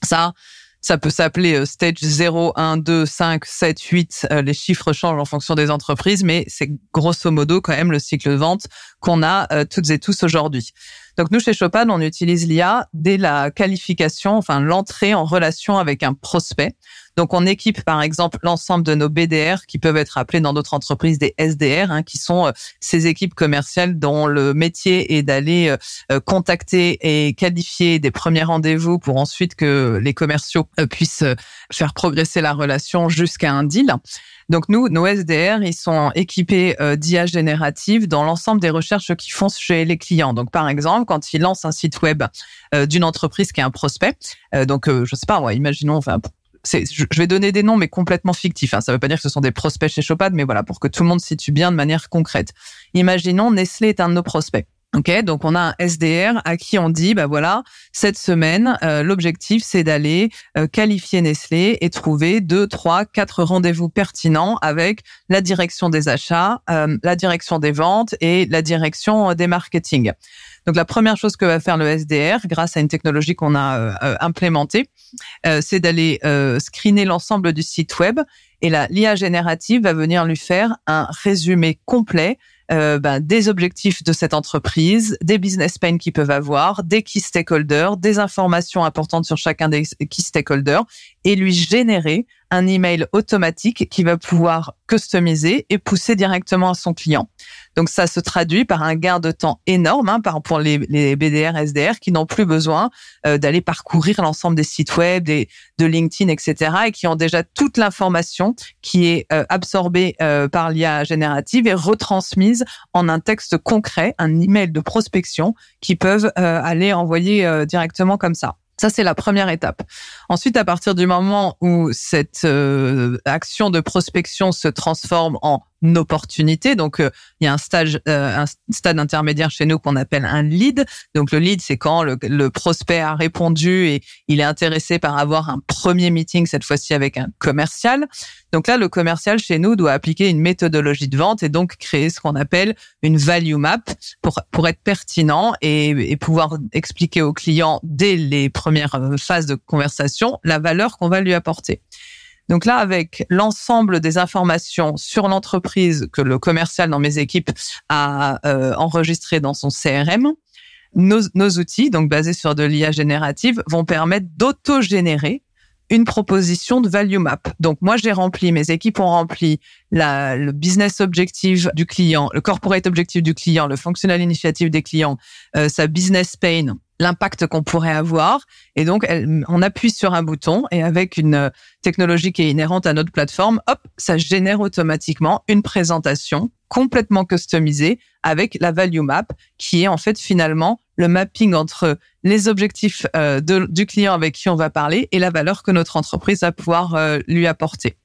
Ça, ça peut s'appeler euh, stage 0, 1, 2, 5, 7, 8. Les chiffres changent en fonction des entreprises, mais c'est grosso modo quand même le cycle de vente qu'on a euh, toutes et tous aujourd'hui. Donc nous chez Chopin, on utilise l'IA dès la qualification, enfin l'entrée en relation avec un prospect. Donc, on équipe par exemple l'ensemble de nos BDR qui peuvent être appelés dans d'autres entreprises des SDR, hein, qui sont euh, ces équipes commerciales dont le métier est d'aller euh, euh, contacter et qualifier des premiers rendez-vous pour ensuite que les commerciaux puissent faire progresser la relation jusqu'à un deal. Donc nous, nos SDR, ils sont équipés d'IA générative dans l'ensemble des recherches qu'ils font chez les clients. Donc par exemple, quand ils lancent un site web d'une entreprise qui est un prospect, donc je sais pas, imaginons, enfin je vais donner des noms, mais complètement fictifs. Hein. Ça ne veut pas dire que ce sont des prospects chez Chopad, mais voilà, pour que tout le monde situe bien de manière concrète. Imaginons, Nestlé est un de nos prospects. Ok, donc on a un SDR à qui on dit, bah voilà, cette semaine, euh, l'objectif c'est d'aller euh, qualifier Nestlé et trouver deux, trois, quatre rendez-vous pertinents avec la direction des achats, euh, la direction des ventes et la direction des marketing. Donc la première chose que va faire le SDR, grâce à une technologie qu'on a implémentée, c'est d'aller screener l'ensemble du site web et la l'IA générative va venir lui faire un résumé complet euh, ben, des objectifs de cette entreprise, des business pains qu'ils peuvent avoir, des key stakeholders, des informations importantes sur chacun des key stakeholders et lui générer un email automatique qui va pouvoir customiser et pousser directement à son client. Donc ça se traduit par un gain de temps énorme hein, pour les, les, BDR, SDR qui n'ont plus besoin euh, d'aller parcourir l'ensemble des sites web, des, de LinkedIn, etc. et qui ont déjà toute l'information qui est euh, absorbée euh, par l'IA générative et retransmise en un texte concret, un email de prospection qui peuvent aller envoyer directement comme ça. Ça, c'est la première étape. Ensuite, à partir du moment où cette euh, action de prospection se transforme en opportunité. Donc, euh, il y a un stage, euh, un stade intermédiaire chez nous qu'on appelle un lead. Donc, le lead, c'est quand le, le, prospect a répondu et il est intéressé par avoir un premier meeting cette fois-ci avec un commercial. Donc là, le commercial chez nous doit appliquer une méthodologie de vente et donc créer ce qu'on appelle une value map pour pour être pertinent et, et pouvoir expliquer au client dès les premières phases de conversation la valeur qu'on va lui apporter. Donc là, avec l'ensemble des informations sur l'entreprise que le commercial dans mes équipes a euh, enregistré dans son CRM, nos, nos, outils, donc basés sur de l'IA générative, vont permettre d'auto-générer une proposition de value map. Donc moi j'ai rempli, mes équipes ont rempli le business objective du client, le corporate objective du client, le functional initiative des clients, euh, sa business pain, l'impact qu'on pourrait avoir. Et donc, on appuie sur un bouton et avec une euh, technologie qui est inhérente à notre plateforme, hop, ça génère automatiquement une présentation complètement customisée avec la value map qui est en fait finalement le mapping entre les objectifs euh, du client avec qui on va parler et la valeur que notre entreprise va pouvoir euh, lui apporter.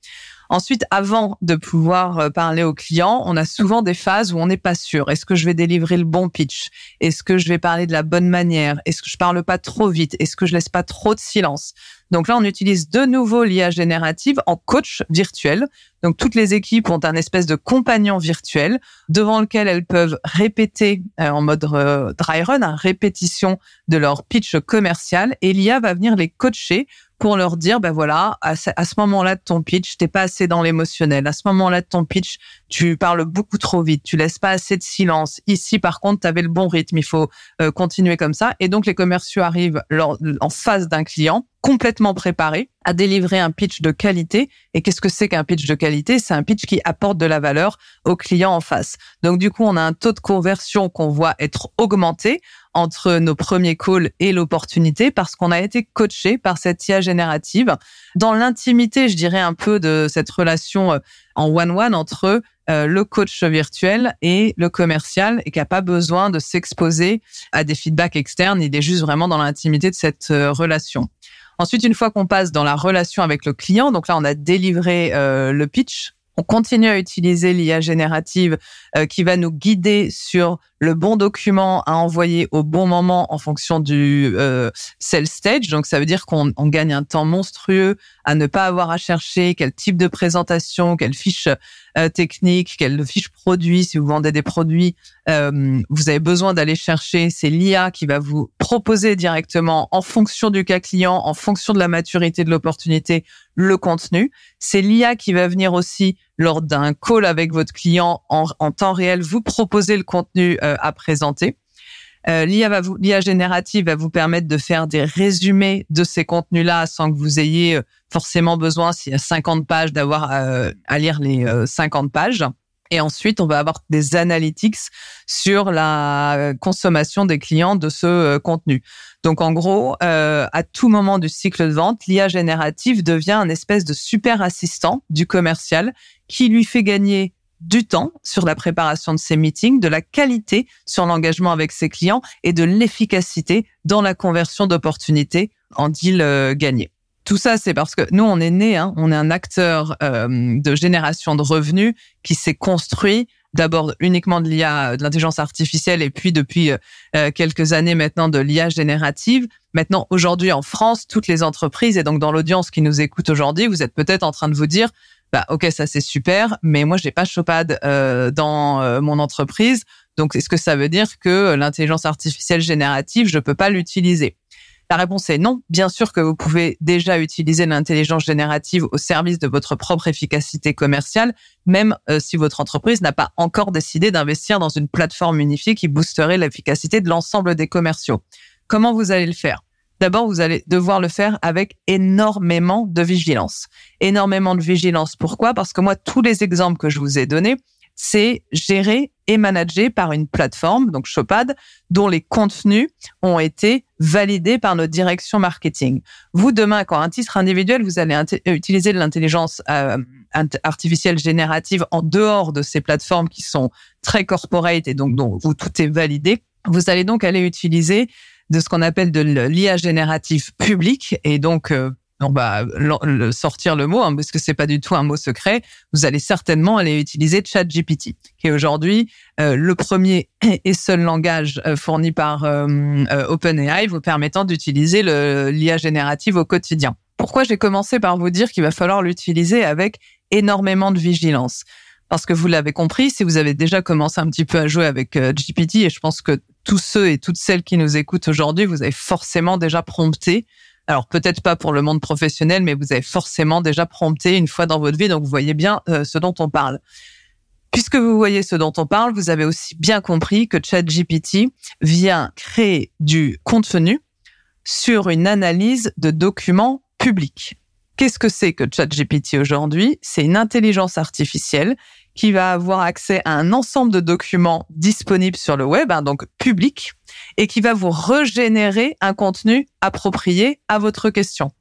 Ensuite, avant de pouvoir euh, parler au client, on a souvent des phases où on n'est pas sûr. Est-ce que je vais délivrer le bon pitch? Est-ce que je vais parler de la bonne manière? Est-ce que je parle pas trop vite? Est-ce que je laisse pas trop de silence? Donc là, on utilise de nouveau l'IA générative en coach virtuel. Donc toutes les équipes ont un espèce de compagnon virtuel devant lequel elles peuvent répéter euh, en mode euh, dry run, à répétition de leur pitch commercial et l'IA va venir les coacher pour leur dire, ben voilà, à ce, moment-là de ton pitch, t'es pas assez dans l'émotionnel. À ce moment-là de ton pitch, tu parles beaucoup trop vite, tu laisses pas assez de silence. Ici, par contre, tu avais le bon rythme, il faut euh, continuer comme ça. Et donc, les commerciaux arrivent en face d'un client complètement préparé à délivrer un pitch de qualité. Et qu'est-ce que c'est qu'un pitch de qualité? C'est un pitch qui apporte de la valeur au client en face. Donc du coup, on a un taux de conversion qu'on voit être augmenté entre nos premiers calls et l'opportunité parce qu'on a été coaché par cette IA générative dans l'intimité, je dirais un peu de cette relation euh, en one-one entre euh, le coach virtuel et le commercial et qui a pas besoin de s'exposer à des feedbacks externes. Il est juste vraiment dans l'intimité de cette euh, relation. Ensuite, une fois qu'on passe dans la relation avec le client, donc là, on a délivré le pitch. On continue à utiliser l'IA générative qui va nous guider sur le bon document à envoyer au bon moment en fonction du euh, sell stage. Donc ça veut dire qu'on gagne un temps monstrueux à ne pas avoir à chercher quel type de présentation, quelle fiche euh, technique, quelle fiche produit. Si vous vendez des produits, euh, vous avez besoin d'aller chercher. C'est l'IA qui va vous proposer directement en fonction du cas client, en fonction de la maturité de l'opportunité, le contenu. C'est l'IA qui va venir aussi lors d'un call avec votre client en, temps réel vous proposer le contenu euh, à présenter. Euh, l'IA générative va vous permettre de faire des résumés de ces contenus-là sans que vous ayez euh, forcément besoin, s'il y a 50 pages, d'avoir à lire les 50 pages. Et ensuite, on va avoir des analytics sur la consommation des clients de ce contenu. Donc, en gros, à tout moment du cycle de vente, l'IA générative devient un espèce de super assistant du commercial qui lui fait gagner du temps sur la préparation de ses meetings, de la qualité sur l'engagement avec ses clients et de l'efficacité dans la conversion d'opportunités en deal euh, gagné. Tout ça, c'est parce que nous, on est né, hein, on est un acteur euh, de génération de revenus qui s'est construit d'abord uniquement de l'IA, de l'intelligence artificielle, et puis depuis euh, quelques années maintenant de l'IA générative. Maintenant, aujourd'hui en France, toutes les entreprises et donc dans l'audience qui nous écoute aujourd'hui, vous êtes peut-être en train de vous dire, bah ok ça c'est super, mais moi j'ai pas Chopad euh, dans euh, mon entreprise, donc est-ce que ça veut dire que l'intelligence artificielle générative je peux pas l'utiliser? La réponse est non. Bien sûr que vous pouvez déjà utiliser l'intelligence générative au service de votre propre efficacité commerciale, même euh, si votre entreprise n'a pas encore décidé d'investir dans une plateforme unifiée qui boosterait l'efficacité de l'ensemble des commerciaux. Comment vous allez le faire? D'abord, vous allez devoir le faire avec énormément de vigilance. Énormément de vigilance. Pourquoi? Parce que moi, tous les exemples que je vous ai donnés, c'est géré et managé par une plateforme, donc Shopad, dont les contenus ont été validés par notre direction marketing. Vous, demain, quand un titre individuel, vous allez utiliser de l'intelligence euh, artificielle générative en dehors de ces plateformes qui sont très corporate et donc dont où tout est validé, vous allez donc aller utiliser de ce qu'on appelle de l'IA générative public et donc euh, on va sortir le mot hein, parce que c'est pas du tout un mot secret. Vous allez certainement aller utiliser ChatGPT, qui est aujourd'hui euh, le premier et seul langage euh, fourni par OpenAI vous permettant d'utiliser l'IA générative au quotidien. Pourquoi j'ai commencé par vous dire qu'il va falloir l'utiliser avec énormément de vigilance? Parce que vous l'avez compris, si vous avez déjà commencé un petit peu à jouer avec GPT, et je pense que tous ceux et toutes celles qui nous écoutent aujourd'hui, vous avez forcément déjà prompté. Alors peut-être pas pour le monde professionnel, mais vous avez forcément déjà prompté une fois dans votre vie, donc vous voyez bien euh, ce dont on parle. Puisque vous voyez ce dont on parle, vous avez aussi bien compris que ChatGPT vient créer du contenu sur une analyse de documents publics. Qu'est-ce que c'est que ChatGPT aujourd'hui? C'est une intelligence artificielle qui va avoir accès à un ensemble de documents disponibles sur le web, hein, donc public, et qui va vous régénérer un contenu approprié à votre question.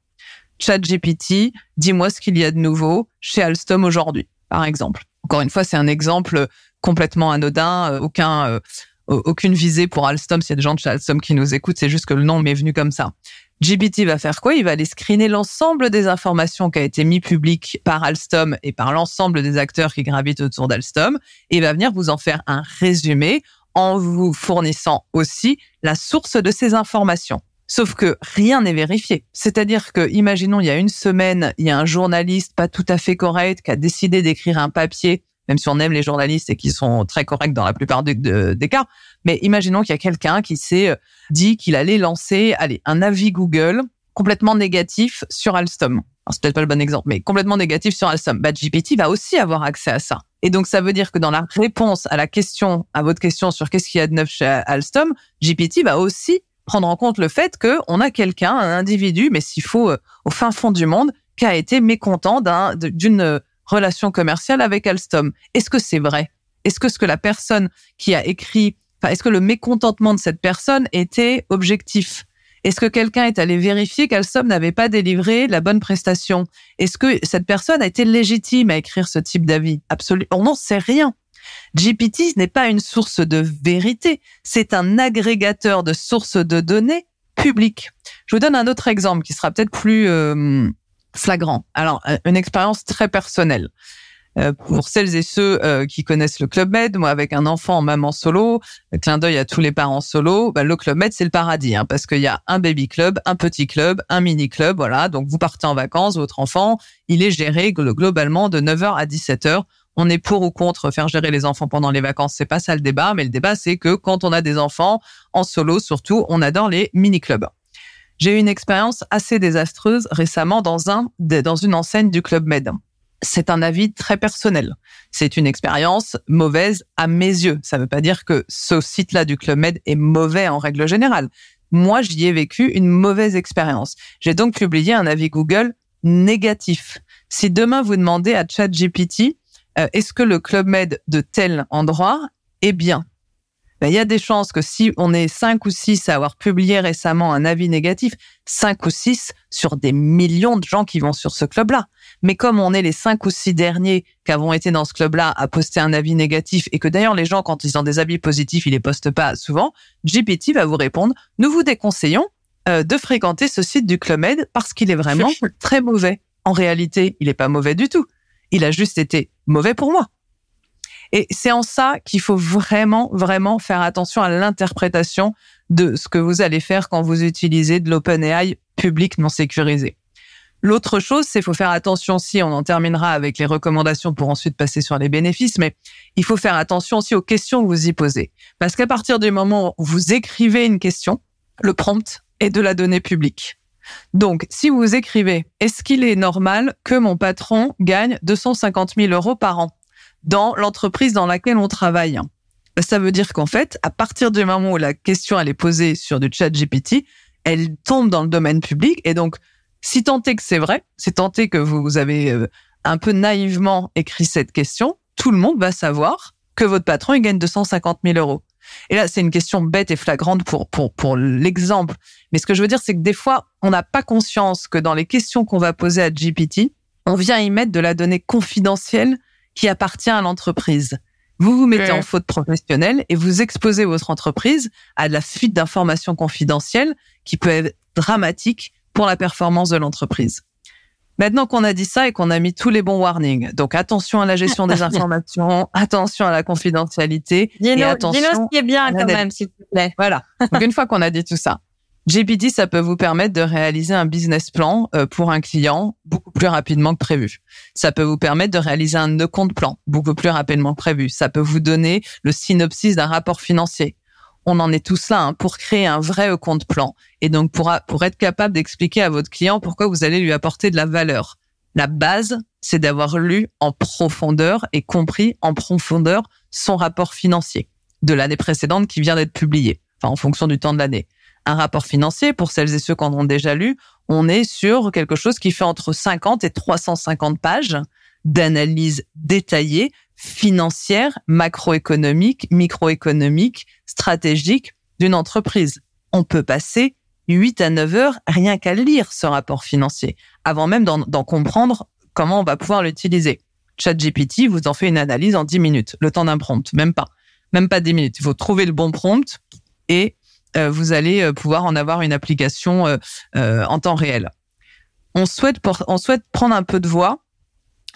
ChatGPT, dis-moi ce qu'il y a de nouveau chez Alstom aujourd'hui, par exemple. Encore une fois, c'est un exemple complètement anodin, euh, aucun, euh, aucune visée pour Alstom. S'il y a des gens de chez Alstom qui nous écoutent, c'est juste que le nom m'est venu comme ça. GPT va faire quoi? Il va aller screener l'ensemble des informations qui a été mis public par Alstom et par l'ensemble des acteurs qui gravitent autour d'Alstom et va venir vous en faire un résumé en vous fournissant aussi la source de ces informations. Sauf que rien n'est vérifié. C'est-à-dire que, imaginons, il y a une semaine, il y a un journaliste pas tout à fait correct qui a décidé d'écrire un papier, même si on aime les journalistes et qui sont très corrects dans la plupart des cas. Mais imaginons qu'il y a quelqu'un qui s'est euh, dit qu'il allait lancer, allez, un avis Google complètement négatif sur Alstom. C'est peut-être pas le bon exemple, mais complètement négatif sur Alstom. Bah, GPT va aussi avoir accès à ça. Et donc, ça veut dire que dans la réponse à la question, à votre question sur qu'est-ce qu'il y a de neuf chez Alstom, GPT va aussi prendre en compte le fait qu'on a quelqu'un, un individu, mais s'il faut euh, au fin fond du monde, qui a été mécontent d'une euh, relation commerciale avec Alstom. Est-ce que c'est vrai? Est-ce que ce que la personne qui a écrit, est-ce que le mécontentement de cette personne était objectif? Est-ce que quelqu'un est allé vérifier qu'Alstom n'avait pas délivré la bonne prestation? Est-ce que cette personne a été légitime à écrire ce type d'avis? Absolument, on n'en sait rien. GPT n'est pas une source de vérité, c'est un agrégateur de sources de données publiques. Je vous donne un autre exemple qui sera peut-être plus euh, flagrant. Alors, euh, une expérience très personnelle. Euh, pour celles et ceux qui connaissent le Club Med, moi avec un enfant en maman solo, clin d'œil à tous les parents solo, bah, le Club Med c'est le paradis hein, parce qu'il y a un baby club, un petit club, un mini club, voilà. Donc vous partez en vacances, votre enfant, il est géré globalement de 9h à 17h on est pour ou contre faire gérer les enfants pendant les vacances, c'est pas ça le débat, mais le débat c'est que quand on a des enfants en solo surtout, on adore les mini clubs. J'ai eu une expérience assez désastreuse récemment dans un dans une enseigne du club Med. C'est un avis très personnel. C'est une expérience mauvaise à mes yeux. Ça ne veut pas dire que ce site-là du club Med est mauvais en règle générale. Moi, j'y ai vécu une mauvaise expérience. J'ai donc publié un avis Google négatif. Si demain vous demandez à ChatGPT euh, est-ce que le Club Med de tel endroit est bien? Ben, Il y a des chances que si on est cinq ou six à avoir publié récemment un avis négatif, cinq ou six sur des millions de gens qui vont sur ce club-là. Mais comme on est les cinq ou six derniers qui avons été dans ce club-là à poster un avis négatif et que d'ailleurs les gens, quand ils ont des avis positifs, ils les postent pas souvent, GPT va vous répondre, nous vous déconseillons euh, de fréquenter ce site du Club Med parce qu'il est vraiment très mauvais. En réalité, il n'est pas mauvais du tout. Il a juste été mauvais pour moi. Et c'est en ça qu'il faut vraiment, vraiment faire attention à l'interprétation de ce que vous allez faire quand vous utilisez de l'OpenAI public non sécurisé. L'autre chose, c'est faut faire attention si on en terminera avec les recommandations pour ensuite passer sur les bénéfices, mais il faut faire attention aussi aux questions que vous y posez. Parce qu'à partir du moment où vous écrivez une question, le prompt est de la donnée publique. Donc, si vous écrivez, est-ce qu'il est normal que mon patron gagne 250 000 euros par an dans l'entreprise dans laquelle on travaille? Ça veut dire qu'en fait, à partir du moment où la question elle est posée sur du chat GPT, elle tombe dans le domaine public. Et donc, si tant est que c'est vrai, si tant est que vous avez euh, un peu naïvement écrit cette question, tout le monde va savoir que votre patron il gagne 250 000 euros. Et là, c'est une question bête et flagrante pour, pour, pour l'exemple. Mais ce que je veux dire, c'est que des fois, on n'a pas conscience que dans les questions qu'on va poser à GPT, on vient y mettre de la donnée confidentielle qui appartient à l'entreprise. Vous vous mettez en faute professionnelle et vous exposez votre entreprise à de la fuite d'informations confidentielles qui peut être dramatique pour la performance de l'entreprise. Maintenant qu'on a dit ça et qu'on a mis tous les bons warnings, donc attention à la gestion des *laughs* informations, attention à la confidentialité et attention ce qui est bien quand même, s'il te plaît. Voilà. *laughs* Donc une fois qu'on a dit tout ça, GPT, ça peut vous permettre de réaliser un business plan euh, pour un client beaucoup plus rapidement que prévu. Ça peut vous permettre de réaliser un no compte plan beaucoup plus rapidement que prévu. Ça peut vous donner le synopsis d'un rapport financier on en est tous là hein, pour créer un vrai compte plan et donc pour, être capable d'expliquer à votre client pourquoi vous allez lui apporter de la valeur. La base, c'est d'avoir lu en profondeur et compris en profondeur son rapport financier de l'année précédente qui vient d'être publié, enfin en fonction du temps de l'année. Un rapport financier, pour celles et ceux qui en ont déjà lu, on est sur quelque chose qui fait entre 50 et 350 pages d'analyse détaillée, financière, macroéconomique, microéconomique, stratégique d'une entreprise. On peut passer 8 à 9 heures rien qu'à lire ce rapport financier, avant même d'en comprendre comment on va pouvoir l'utiliser. ChatGPT vous en fait une analyse en 10 minutes, le temps d'un prompt, même pas. Même pas 10 minutes. Il faut trouver le bon prompt et euh, vous allez euh, pouvoir en avoir une application euh, en temps réel. On souhaite, on souhaite prendre un peu de voix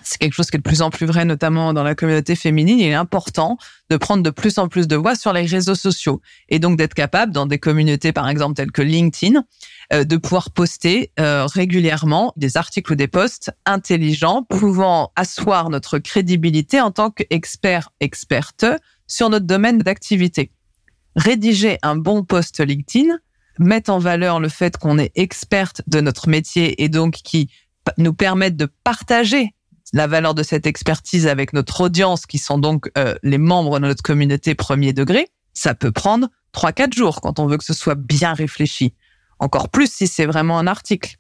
c'est quelque chose qui est de plus en plus vrai, notamment dans la communauté féminine. Il est important de prendre de plus en plus de voix sur les réseaux sociaux et donc d'être capable, dans des communautés par exemple telles que LinkedIn, euh, de pouvoir poster euh, régulièrement des articles ou des posts intelligents pouvant asseoir notre crédibilité en tant qu'expert, experte sur notre domaine d'activité. Rédiger un bon post LinkedIn, mettre en valeur le fait qu'on est experte de notre métier et donc qui nous permettent de partager la valeur de cette expertise avec notre audience, qui sont donc euh, les membres de notre communauté premier degré, ça peut prendre 3-4 jours quand on veut que ce soit bien réfléchi. Encore plus si c'est vraiment un article.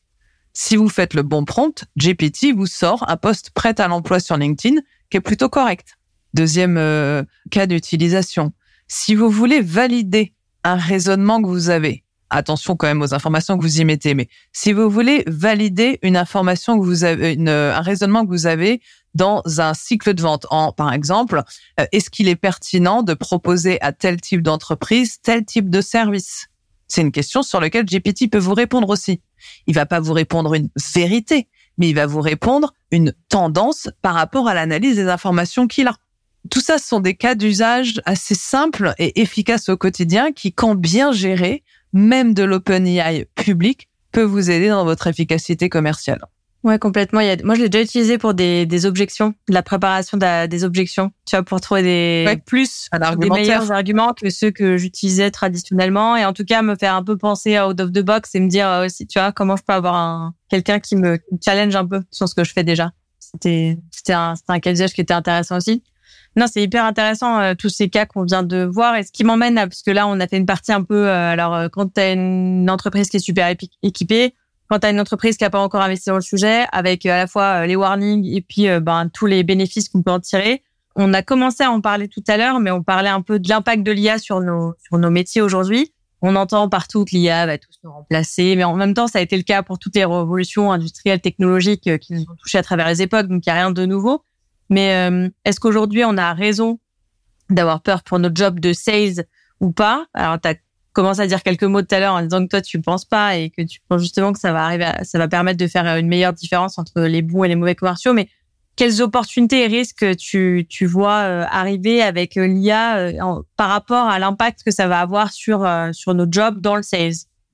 Si vous faites le bon prompt, GPT vous sort un poste prêt à l'emploi sur LinkedIn qui est plutôt correct. Deuxième euh, cas d'utilisation. Si vous voulez valider un raisonnement que vous avez, attention quand même aux informations que vous y mettez. Mais si vous voulez valider une information que vous avez, un raisonnement que vous avez dans un cycle de vente, en par exemple, euh, est-ce qu'il est pertinent de proposer à tel type d'entreprise tel type de service? C'est une question sur laquelle GPT peut vous répondre aussi. Il va pas vous répondre une vérité, mais il va vous répondre une tendance par rapport à l'analyse des informations qu'il a. Tout ça, ce sont des cas d'usage assez simples et efficaces au quotidien qui, quand bien gérés, même de l'OpenAI public, peut vous aider dans votre efficacité commerciale. Ouais, complètement. Il y a... Moi, je l'ai déjà utilisé pour des, des objections, de la préparation des objections. Tu vois, pour trouver des plus, des meilleurs arguments que ceux que j'utilisais traditionnellement. Et en tout cas, me faire un peu penser out of the box et me dire aussi, tu vois, comment je peux avoir un, quelqu'un qui me challenge un peu sur ce que je fais déjà. C'était, c'était un, c'était un cas qui était intéressant aussi. Non, c'est hyper intéressant euh, tous ces cas qu'on vient de voir et ce qui m'emmène parce que là on a fait une partie un peu euh, alors euh, quand tu as une entreprise qui est super équipée, quand tu as une entreprise qui a pas encore investi dans le sujet avec à la fois les warnings et puis ben tous les bénéfices qu'on peut en tirer. On a commencé à en parler tout à l'heure mais on parlait un peu de l'impact de l'IA sur nos sur nos métiers aujourd'hui. On entend partout que l'IA va tous nous remplacer, mais en même temps, ça a été le cas pour toutes les révolutions industrielles, technologiques qui nous ont touchés à travers les époques, donc il n'y a rien de nouveau. Mais euh, est-ce qu'aujourd'hui, on a raison d'avoir peur pour notre job de sales ou pas? Alors, tu as commencé à dire quelques mots tout à l'heure en disant que toi, tu ne penses pas et que tu penses justement que ça va arriver, ça va permettre de faire une meilleure différence entre les bons et les mauvais commerciaux. Mais quelles opportunités et risques tu, vois euh, arriver avec euh, l'IA par rapport à l'impact que ça va avoir sur, nos jobs dans le sales?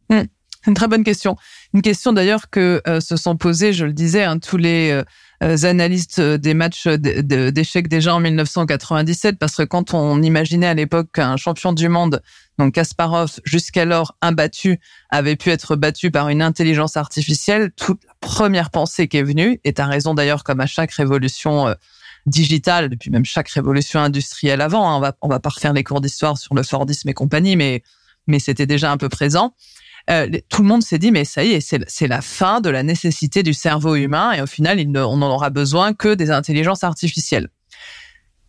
Hmm. Une très bonne question. Une question d'ailleurs que se sont posées, je le disais, hein, tous les euh, analystes euh, des matchs d'échecs déjà en 1997, parce que quand on imaginait à l'époque qu'un champion du monde, donc Kasparov, jusqu'alors imbattu, avait pu être battu par une intelligence artificielle, toute la première pensée qui est venue, et à raison d'ailleurs comme à chaque révolution euh, digitale, depuis même chaque révolution industrielle avant, hein, on va on va pas refaire les cours d'histoire sur le Fordisme et compagnie, mais c'était déjà un peu présent. Euh, tout le monde s'est dit mais ça y est, c'est la fin de la nécessité du cerveau humain et au final, on n'en aura besoin que des intelligences artificielles.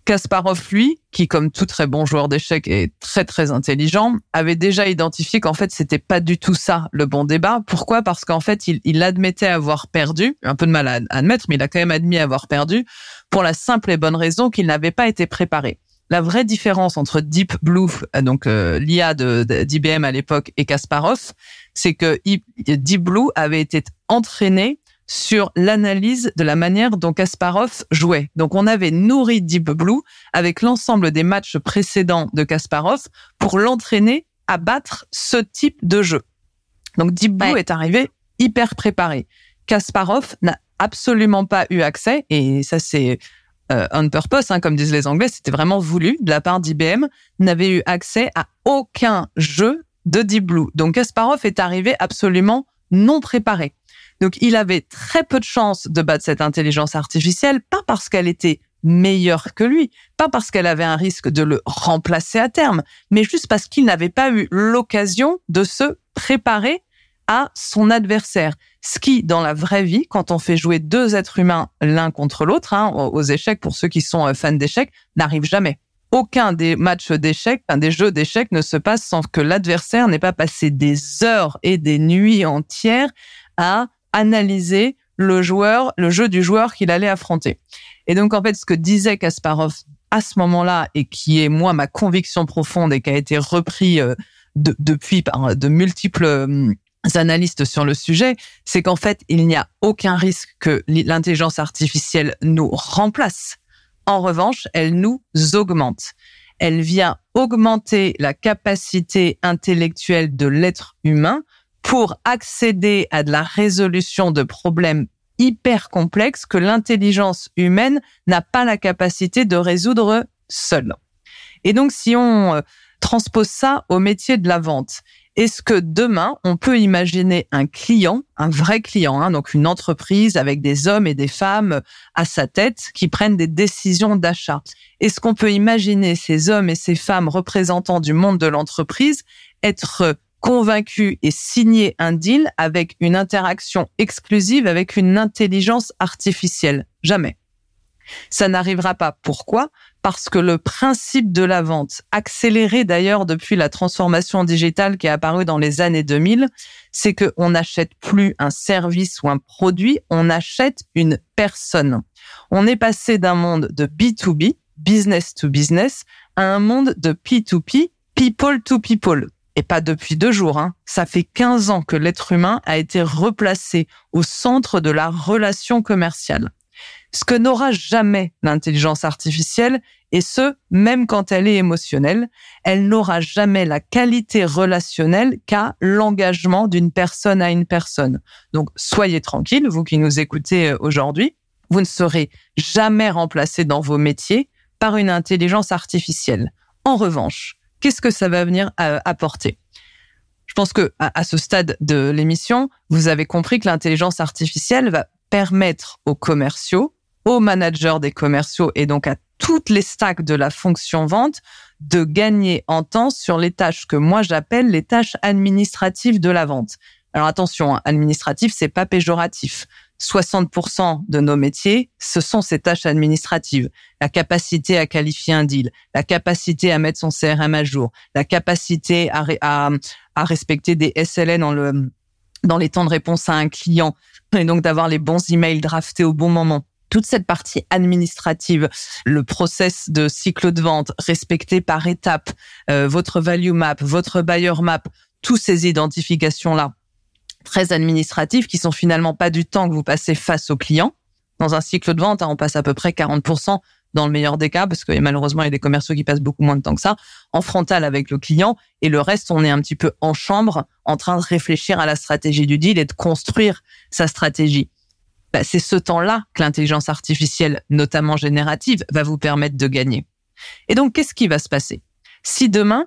Kasparov, lui, qui comme tout très bon joueur d'échecs est très très intelligent, avait déjà identifié qu'en fait c'était pas du tout ça le bon débat. Pourquoi? Parce qu'en fait il, il, admettait avoir perdu, un peu de mal à admettre, mais il a quand même admis avoir perdu pour la simple et bonne raison qu'il n'avait pas été préparé la vraie différence entre Deep Blue, euh, donc euh, l'IA de, d'IBM à l'époque, et Kasparov, c'est que Deep Blue avait été entraîné sur l'analyse de la manière dont Kasparov jouait. Donc on avait nourri Deep Blue avec l'ensemble des matchs précédents de Kasparov pour l'entraîner à battre ce type de jeu. Donc Deep Blue est arrivé hyper préparé. Kasparov n'a absolument pas eu accès, et ça c'est euh, on purpose, hein, comme disent les Anglais, c'était vraiment voulu de la part d'IBM, n'avait eu accès à aucun jeu de Deep Blue. Donc Kasparov est arrivé absolument non préparé. Donc il avait très peu de chances de battre cette intelligence artificielle, pas parce qu'elle était meilleure que lui, pas parce qu'elle avait un risque de le remplacer à terme, mais juste parce qu'il n'avait pas eu l'occasion de se préparé à son adversaire. Ce qui, dans la vraie vie, quand on fait jouer deux êtres humains l'un contre l'autre, hein, aux échecs, pour ceux qui sont euh, fans d'échecs, n'arrive jamais. Aucun des matchs d'échecs, des jeux d'échecs ne se passe sans que l'adversaire n'ait pas passé des heures et des nuits entières à analyser le joueur, le jeu du joueur qu'il allait affronter. Et donc, en fait, ce que disait Kasparov à ce moment-là et qui est, moi, ma conviction profonde et qui a été repris euh, depuis par de multiples euh, analystes sur le sujet, c'est qu'en fait, il n'y a aucun risque que l'intelligence artificielle nous remplace. En revanche, elle nous augmente. Elle vient augmenter la capacité intellectuelle de l'être humain pour accéder à de la résolution de problèmes hyper complexes que l'intelligence humaine n'a pas la capacité de résoudre seule. Et donc, si on euh, transpose ça au métier de la vente, est-ce que demain, on peut imaginer un client, un vrai client, hein, donc une entreprise avec des hommes et des femmes à sa tête qui prennent des décisions d'achat? Est-ce qu'on peut imaginer ces hommes et ces femmes représentants du monde de l'entreprise être convaincus et signer un deal avec une interaction exclusive avec une intelligence artificielle? Jamais. Ça n'arrivera pas. Pourquoi? Parce que le principe de la vente, accéléré d'ailleurs depuis la transformation digitale qui est apparue dans les années 2000, c'est qu'on n'achète plus un service ou un produit, on achète une personne. On est passé d'un monde de B2B, business to business, à un monde de P2P, people to people. Et pas depuis deux jours, hein. ça fait 15 ans que l'être humain a été replacé au centre de la relation commerciale ce que n'aura jamais l'intelligence artificielle, et ce, même quand elle est émotionnelle, elle n'aura jamais la qualité relationnelle qu'a l'engagement d'une personne à une personne. Donc, soyez tranquille, vous qui nous écoutez euh, aujourd'hui, vous ne serez jamais remplacé dans vos métiers par une intelligence artificielle. En revanche, qu'est-ce que ça va venir euh, apporter? Je pense que à ce stade de l'émission, vous avez compris que l'intelligence artificielle va permettre aux commerciaux aux managers des commerciaux et donc à toutes les stacks de la fonction vente de gagner en temps sur les tâches que moi j'appelle les tâches administratives de la vente. Alors attention, hein, administratif, c'est pas péjoratif. 60% de nos métiers, ce sont ces tâches administratives. La capacité à qualifier un deal, la capacité à mettre son CRM à jour, la capacité à, respecter des SLN dans les temps de réponse à un client *laughs* et donc d'avoir les bons emails draftés au bon moment toute cette partie administrative, le process de cycle de vente respecté par étapes, euh, votre value map, votre buyer map, tous ces identifications-là très administratives qui sont finalement pas du temps que vous passez face au client. Dans un cycle de vente, hein, on passe à peu près 40% dans le meilleur des cas, parce que malheureusement, il y a des commerciaux qui passent beaucoup moins de temps que ça, en frontal avec le client, et le reste, on est un petit peu en chambre, en train de réfléchir à la stratégie du deal et de construire sa stratégie. Bah, c'est ce temps-là que l'intelligence artificielle, notamment générative, va vous permettre de gagner. Et donc, qu'est-ce qui va se passer? Si demain,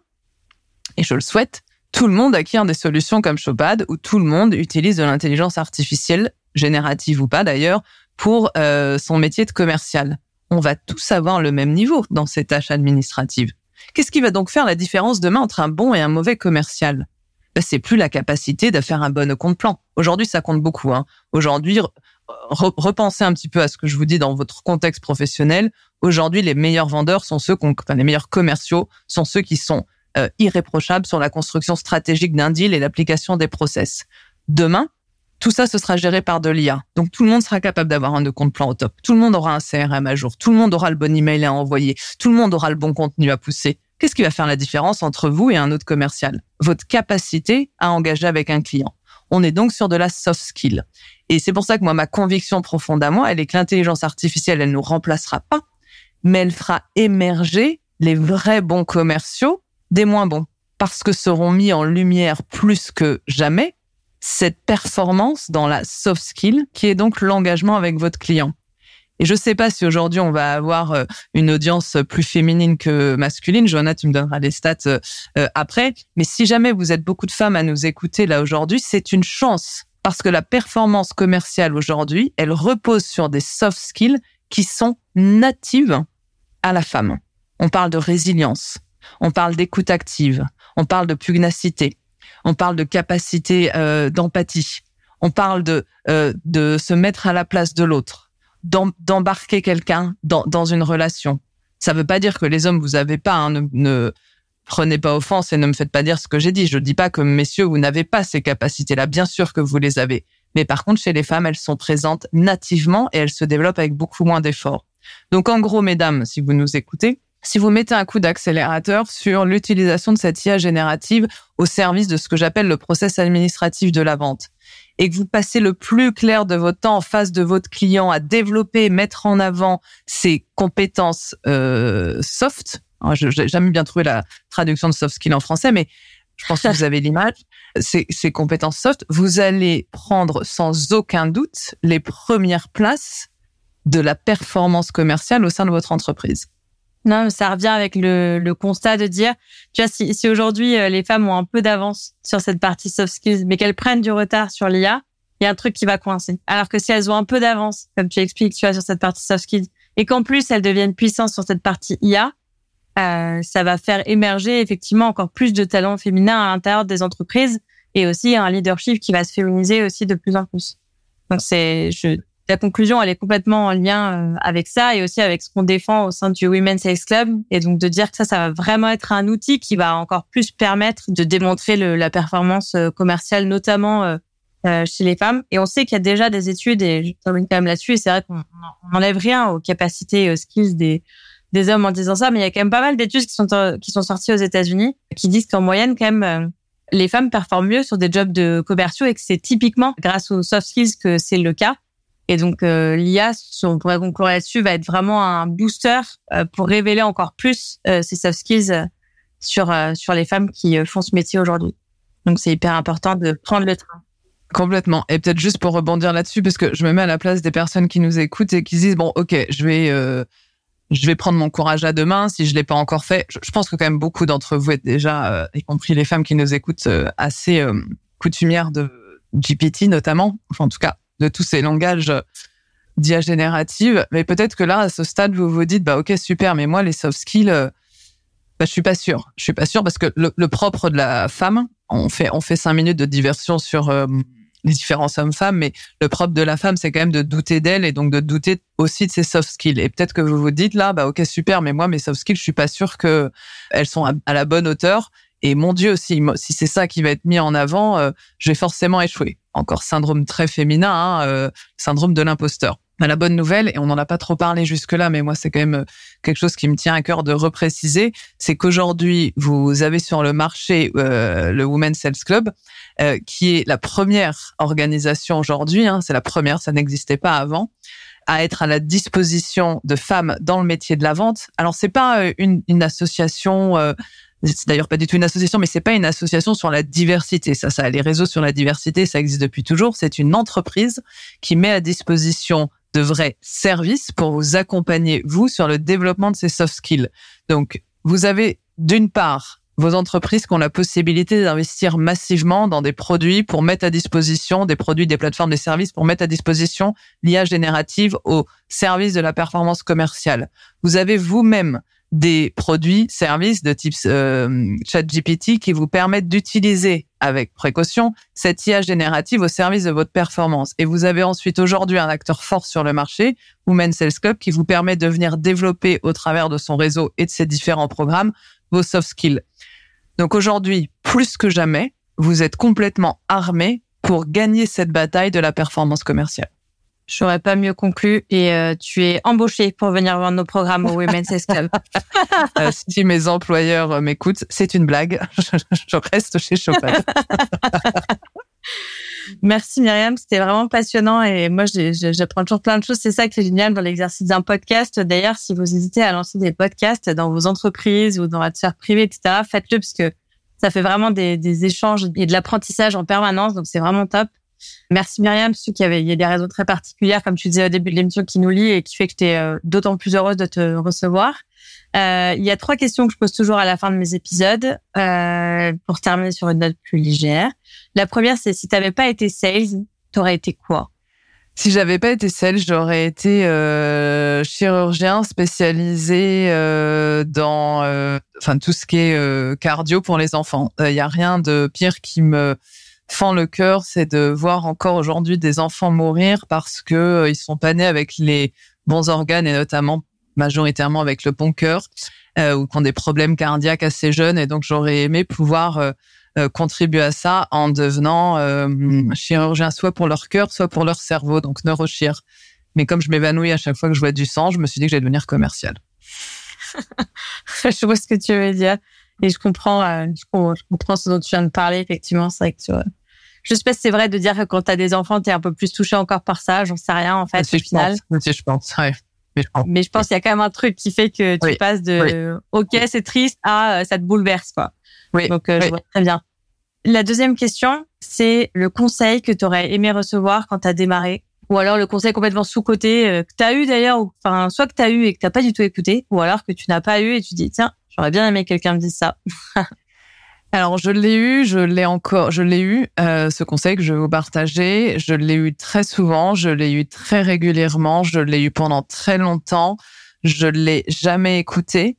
et je le souhaite, tout le monde acquiert des solutions comme Shopad, où tout le monde utilise de l'intelligence artificielle, générative ou pas d'ailleurs, pour euh, son métier de commercial. On va tous avoir le même niveau dans ces tâches administratives. Qu'est-ce qui va donc faire la différence demain entre un bon et un mauvais commercial? Ben, C'est plus la capacité de faire un bon compte plan. Aujourd'hui, ça compte beaucoup. Hein. Aujourd'hui, repensez un petit peu à ce que je vous dis dans votre contexte professionnel. Aujourd'hui, les meilleurs vendeurs sont ceux, enfin, les meilleurs commerciaux sont ceux qui sont euh, irréprochables sur la construction stratégique d'un deal et l'application des process. Demain, tout ça, ce sera géré par de l'IA. Donc, tout le monde sera capable d'avoir un de compte plan au top. Tout le monde aura un CRM à jour. Tout le monde aura le bon email à envoyer. Tout le monde aura le bon contenu à pousser. Qu'est-ce qui va faire la différence entre vous et un autre commercial? Votre capacité à engager avec un client. On est donc sur de la soft skill. Et c'est pour ça que moi, ma conviction profonde à moi, elle est que l'intelligence artificielle, elle nous remplacera pas, mais elle fera émerger les vrais bons commerciaux des moins bons. Parce que seront mis en lumière plus que jamais cette performance dans la soft skill qui est donc l'engagement avec votre client. Et je sais pas si aujourd'hui on va avoir euh, une audience plus féminine que masculine. Johanna, tu me donneras les stats euh, euh, après. Mais si jamais vous êtes beaucoup de femmes à nous écouter là aujourd'hui, c'est une chance parce que la performance commerciale aujourd'hui, elle repose sur des soft skills qui sont natives à la femme. On parle de résilience, on parle d'écoute active, on parle de pugnacité, on parle de capacité euh, d'empathie, on parle de euh, de se mettre à la place de l'autre, d'embarquer quelqu'un dans, dans une relation. Ça veut pas dire que les hommes vous avez pas, hein, ne, ne prenez pas offense et ne me faites pas dire ce que j'ai dit. Je dis pas que messieurs vous n'avez pas ces capacités-là. Bien sûr que vous les avez. Mais par contre, chez les femmes, elles sont présentes nativement et elles se développent avec beaucoup moins d'efforts. Donc, en gros, mesdames, si vous nous écoutez, si vous mettez un coup d'accélérateur sur l'utilisation de cette IA générative au service de ce que j'appelle le process administratif de la vente, et que vous passez le plus clair de votre temps en face de votre client à développer, mettre en avant ses compétences euh, soft, j'ai jamais bien trouvé la traduction de soft skill en français, mais je pense que vous avez l'image, ces compétences soft, vous allez prendre sans aucun doute les premières places de la performance commerciale au sein de votre entreprise. Ça revient avec le, constat de dire, tu vois, si, si aujourd'hui euh, les femmes ont un peu d'avance sur cette partie soft skills, mais qu'elles prennent du retard sur l'IA, il y a un truc qui va coincer. Alors que si elles ont un peu d'avance, comme tu expliques, tu vois, sur cette partie soft skills, et qu'en plus elles deviennent puissantes sur cette partie IA, euh, ça va faire émerger effectivement encore plus de talents féminins à l'intérieur des entreprises et aussi un leadership qui va se féminiser aussi de plus en plus. Donc c'est, je, la conclusion, elle est complètement en lien euh, avec ça et aussi avec ce qu'on défend au sein du Women's Sales Club. Et donc de dire que ça, ça va vraiment être un outil qui va encore plus permettre de démontrer le, la performance euh, commerciale, notamment chez les femmes. Et on sait qu'il y a déjà des études, et je termine quand même là-dessus, et c'est vrai qu'on n'enlève rien aux capacités, aux skills des, des hommes en disant ça, mais il y a quand même pas mal d'études qui sont qui sont sorties aux États-Unis qui disent qu'en moyenne quand même euh, les femmes performent mieux sur des jobs de commerciaux et que c'est typiquement grâce aux soft skills que c'est le cas. Et donc euh, l'IA, on pourrait conclure là-dessus, va être vraiment un booster euh, pour révéler encore plus ces soft skills sur sur les femmes qui font ce métier aujourd'hui. Donc c'est hyper important de prendre le train. Complètement. Et peut-être juste pour rebondir là-dessus, parce que je me mets à la place des personnes qui nous écoutent et qui disent bon, ok, je vais je vais prendre mon courage à deux mains si je l'ai pas encore fait. Je, pense que quand même beaucoup d'entre vous êtes déjà, euh, y compris les femmes qui nous écoutent, euh, assez euh, coutumières de GPT notamment, enfin en tout cas de tous ces langages d'IA. Mais peut-être que là, à ce stade, vous vous dites, bah ok super, mais moi les soft skills, bah, je suis pas sûr. Je suis pas sûr parce que le, propre de la femme, on fait on fait cinq minutes de diversion sur les différences hommes-femmes, mais le propre de la femme, c'est quand même de douter d'elle et donc de douter aussi de ses soft skills. Et peut-être que vous vous dites là, bah ok super, mais moi mes soft skills, je suis pas sûre que elles sont à, la bonne hauteur. Et mon Dieu, si, si c'est ça qui va être mis en avant, euh, forcément échouer. Encore syndrome très féminin, hein, euh, syndrome de l'imposteur. Bah, la bonne nouvelle, et on n'en a pas trop parlé jusque-là, mais moi c'est quand même euh, quelque chose qui me tient à cœur de repréciser, c'est qu'aujourd'hui vous avez sur le marché euh, le Women's Sales Club, euh, qui est la première organisation aujourd'hui, hein, c'est la première, ça n'existait pas avant, à être à la disposition de femmes dans le métier de la vente. Alors c'est pas une, une association c'est d'ailleurs pas du tout une association, mais c'est pas une association sur la diversité. Ça, ça, les réseaux sur la diversité, ça existe depuis toujours. C'est une entreprise qui met à disposition de vrais services pour vous accompagner, vous, sur le développement de ces soft skills. Donc, vous avez d'une part vos entreprises qui ont la possibilité d'investir massivement dans des produits pour mettre à disposition des produits, des plateformes, des services pour mettre à disposition l'IA générative au service de la performance commerciale. Vous avez vous-même des produits, services de type euh, ChatGPT qui vous permettent d'utiliser avec précaution cette IA générative au service de votre performance. Et vous avez ensuite aujourd'hui un acteur fort sur le marché, Women Sales Club, qui vous permet de venir développer au travers de son réseau et de ses différents programmes vos soft skills. Donc aujourd'hui, plus que jamais, vous êtes complètement armé pour gagner cette bataille de la performance commerciale. J'aurais pas mieux conclu et euh, tu es embauché pour venir voir nos programmes au Women's Club. *laughs* euh, si mes employeurs euh, m'écoutent, c'est une blague. *laughs* je reste chez Chopin. *laughs* Merci Myriam, c'était vraiment passionnant et moi j'apprends toujours plein de choses. C'est ça qui est génial dans l'exercice d'un podcast. D'ailleurs, si vous hésitez à lancer des podcasts dans vos entreprises ou dans votre sphère privée, etc., faites-le parce que ça fait vraiment des, des échanges et de l'apprentissage en permanence. Donc c'est vraiment top. Merci Myriam, parce qu'il y a des raisons très particulières, comme tu disais au début de l'émission, qui nous lient et qui fait que j'étais euh, d'autant plus heureuse de te recevoir. Euh, il y a trois questions que je pose toujours à la fin de mes épisodes euh, pour terminer sur une note plus légère. La première, c'est si tu n'avais pas été sales, tu aurais été quoi? Si j'avais pas été celle, j'aurais été chirurgien spécialisé dans tout ce qui est cardio pour les enfants. Il y a rien de pire qui me fend le cœur, c'est de voir encore aujourd'hui des enfants mourir parce que ils sont pas nés avec les bons organes et notamment majoritairement avec le bon cœur ou qui ont des problèmes cardiaques assez jeunes. Et donc j'aurais aimé pouvoir euh, contribuent à ça en devenant euh, chirurgien soit pour leur cœur, soit pour leur cerveau, donc neurochir. Mais comme je m'évanouis à chaque fois que je vois du sang, je me suis dit que j'allais devenir commercial. *laughs* je vois ce que tu veux dire et je comprends, euh, je comprends ce dont tu viens de parler. Effectivement, c'est vrai que tu vois. Je sais pas si c'est vrai de dire que quand tu as des enfants, tu es un peu plus touché encore par ça. J'en sais rien en fait si au final. Pense. Si je pense, ouais. Mais je pense, qu'il y a quand même un truc qui fait que tu passes de OK, c'est triste à ça te bouleverse quoi. Oui. Donc, euh, je vois très bien. La deuxième question, c'est le conseil que tu aurais aimé recevoir quand tu as démarré? Ou alors le conseil complètement sous-côté euh, que tu as eu d'ailleurs, enfin soit que tu as eu et que tu pas du tout écouté, ou alors que tu n'as pas eu et tu dis tiens, j'aurais bien aimé que quelqu'un me dise ça. *laughs* alors je l'ai eu, je l'ai encore, je l'ai eu euh, ce conseil que je vais vous partager. Je l'ai eu très souvent, je l'ai eu très régulièrement, je l'ai eu pendant très longtemps. Je l'ai jamais écouté.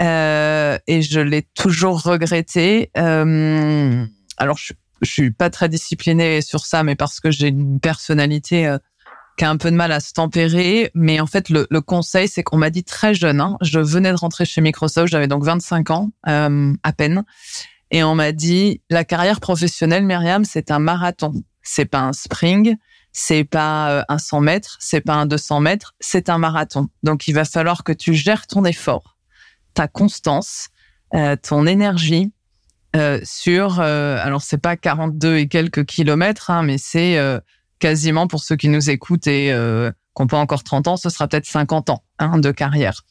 Euh, et je l'ai toujours regretté. Euh, alors, je, suis pas très disciplinée sur ça, mais parce que j'ai une personnalité euh, qui a un peu de mal à se tempérer. Mais en fait, le, conseil, c'est qu'on m'a dit très jeune, hein, je venais de rentrer chez Microsoft, j'avais donc 25 ans euh, à peine, et on m'a dit la carrière professionnelle, Myriam, c'est un marathon, c'est pas un spring. C'est pas euh, un 100 mètres, c'est pas un 200 mètres, c'est un marathon. Donc il va falloir que tu gères ton effort ta constance, euh, ton énergie sur, alors c'est pas 42 et quelques kilomètres, hein, mais c'est quasiment pour ceux qui nous écoutent et euh, qui n'ont pas encore 30 ans, ce sera peut-être 50 ans hein, de carrière.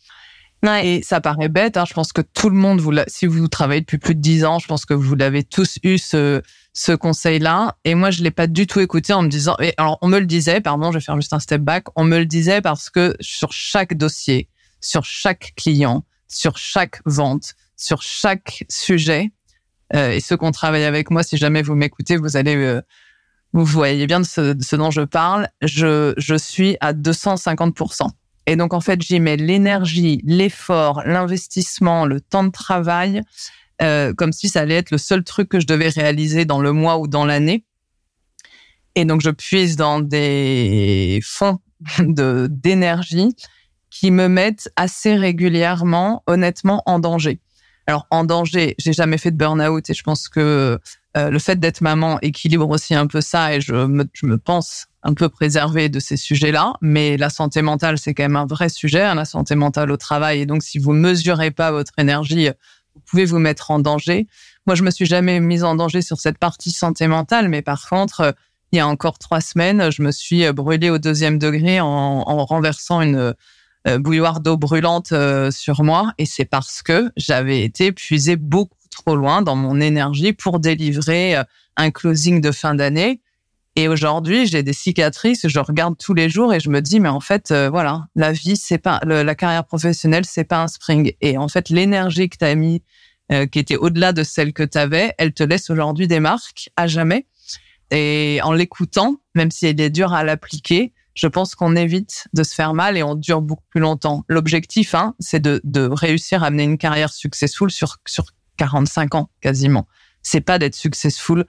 Ouais. Et ça paraît bête, hein, je pense que tout le monde, vous si vous travaillez depuis plus de 10 ans, je pense que vous l'avez tous eu ce, ce conseil-là. Et moi, je l'ai pas du tout écouté en me disant, et alors on me le disait, pardon, je vais faire juste un step back, on me le disait parce que sur chaque dossier, sur chaque client, sur chaque vente, sur chaque sujet. Euh, et ceux qu'on travaille avec moi, si jamais vous m'écoutez, vous allez, euh, vous voyez bien ce, dont je parle. Je, suis à 250%. Et donc, en fait, j'y mets l'énergie, l'effort, l'investissement, le temps de travail, euh, comme si ça allait être le seul truc que je devais réaliser dans le mois ou dans l'année. Et donc, je puise dans des fonds *laughs* d'énergie qui me mettent assez régulièrement, honnêtement, en danger. Alors en danger, j'ai jamais fait de burn-out et je pense que euh, le fait d'être maman équilibre aussi un peu ça et je me, je me pense un peu préservée de ces sujets-là. Mais la santé mentale, c'est quand même un vrai sujet, hein, la santé mentale au travail. Et donc si vous mesurez pas votre énergie, vous pouvez vous mettre en danger. Moi, je me suis jamais mise en danger sur cette partie santé mentale, mais par contre, il y a encore trois semaines, je me suis brûlée au deuxième degré en, en renversant une euh, bouilloire d'eau brûlante euh, sur moi et c'est parce que j'avais été puisé beaucoup trop loin dans mon énergie pour délivrer euh, un closing de fin d'année. Et aujourd'hui, j'ai des cicatrices, je regarde tous les jours et je me dis, mais en fait, voilà, la vie, c'est pas la carrière professionnelle, c'est pas un spring. Et en fait, l'énergie que tu as mis, qui était au-delà de celle que tu avais, elle te laisse aujourd'hui des marques à jamais. Et en l'écoutant, même si elle est dure à l'appliquer, je pense qu'on évite de se faire mal et on dure beaucoup plus longtemps. L'objectif, hein, c'est de, de réussir à mener une carrière successful sur, sur 45 ans quasiment. C'est pas d'être successful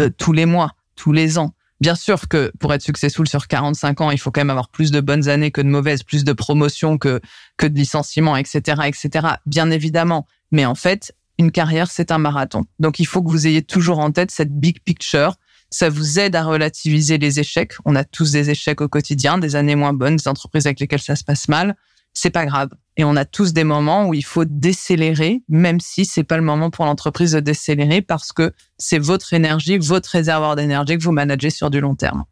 euh, tous les mois, tous les ans. Bien sûr que pour être successful sur 45 ans, il faut quand même avoir plus de bonnes années que de mauvaises, plus de promotions que que de licenciements, etc., etc. Bien évidemment. Mais en fait, une carrière, c'est un marathon. Donc, il faut que vous ayez toujours en tête cette big picture ça vous aide à relativiser les échecs. On a tous des échecs au quotidien, des années moins bonnes, des entreprises avec lesquelles ça se passe mal. C'est pas grave. Et on a tous des moments où il faut décélérer, même si c'est pas le moment pour l'entreprise de décélérer parce que c'est votre énergie, votre réservoir d'énergie que vous managez sur du long terme.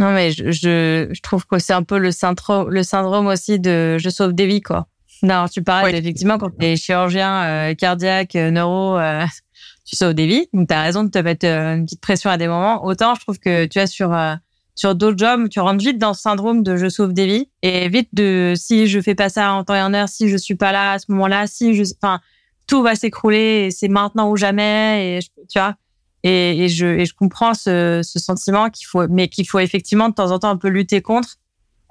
Non, mais je, je, trouve que c'est un peu le syndrome, le syndrome aussi de je sauve des vies, quoi. Non, tu parles effectivement quand tu es chirurgien euh, cardiaque, euh, neuro, euh, tu sauves des vies. Donc, tu as raison de te mettre euh, une petite pression à des moments. Autant, je trouve que tu as sur euh, sur d'autres jobs, tu rentres vite dans ce syndrome de je sauve des vies et vite de si je fais pas ça en temps et en heure, si je suis pas là à ce moment-là, si je, enfin, tout va s'écrouler et c'est maintenant ou jamais et tu vois. Et, et, je, et je comprends ce, ce sentiment qu'il faut, mais qu'il faut effectivement de temps en temps un peu lutter contre,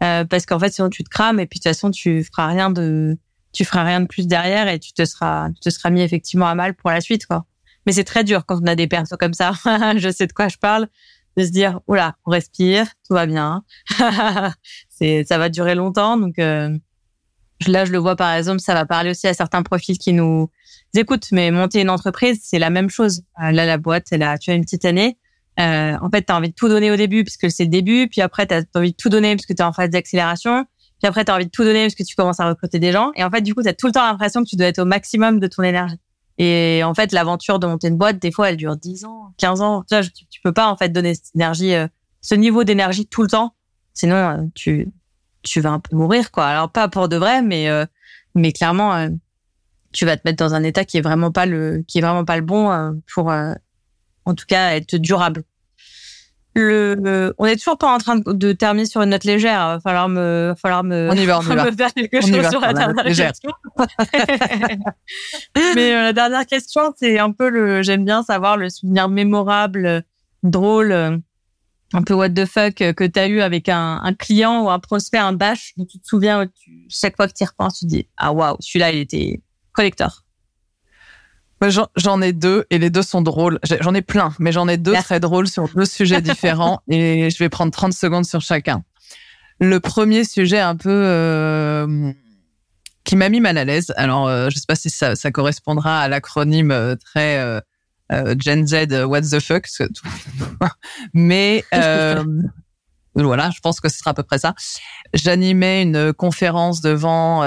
euh, parce qu'en fait sinon tu te crames et puis de toute façon tu feras rien de, tu feras rien de plus derrière et tu te seras, tu te seras mis effectivement à mal pour la suite quoi. Mais c'est très dur quand on a des persos comme ça. *laughs* je sais de quoi je parle, de se dire oula, on respire, tout va bien. *laughs* c'est, ça va durer longtemps donc. Euh, Là, je le vois par exemple, ça va parler aussi à certains profils qui nous écoutent. Mais monter une entreprise, c'est la même chose. Euh, là, la boîte, elle a, tu as une petite année. Euh, en fait, tu as envie de tout donner au début puisque c'est le début. Puis après, tu as envie de tout donner parce que tu es en phase d'accélération. Puis après, tu as envie de tout donner parce que tu commences à recruter des gens. Et en fait, du coup, tu as tout le temps l'impression que tu dois être au maximum de ton énergie. Et en fait, l'aventure de monter une boîte, des fois, elle dure 10 ans, 15 ans. Tu, tu, peux pas en fait donner cette énergie, euh, ce niveau d'énergie tout le temps. Sinon, euh, tu tu vas un peu mourir quoi. Alors pas pour de vrai, mais euh, mais clairement euh, tu vas te mettre dans un état qui est vraiment pas le qui est vraiment pas le bon pour en tout cas être durable. Le, on est toujours pas en train de, terminer sur une note légère. Il va falloir me, va falloir me, on y va, on y *laughs* va. faire quelque chose sur la dernière question. *laughs* Mais la dernière question, c'est un peu le, j'aime bien savoir le souvenir mémorable, drôle un peu what the fuck euh, que tu as eu avec un, un, client ou un prospect, un bash, dont tu te souviens, tu, chaque fois que tu y repenses, tu te dis, ah waouh, celui-là, il était collector. J'en ai deux et les deux sont drôles. J'en ai plein, mais j'en ai deux très drôles sur deux sujets *laughs* différents et je vais prendre 30 secondes sur chacun. Le premier sujet un peu euh, qui m'a mis mal à l'aise. Alors, euh, je sais pas si ça, ça correspondra à l'acronyme euh, très euh, Gen Z, what the fuck. *laughs* Mais voilà, je pense que ce sera à peu près ça. J'animais une conférence devant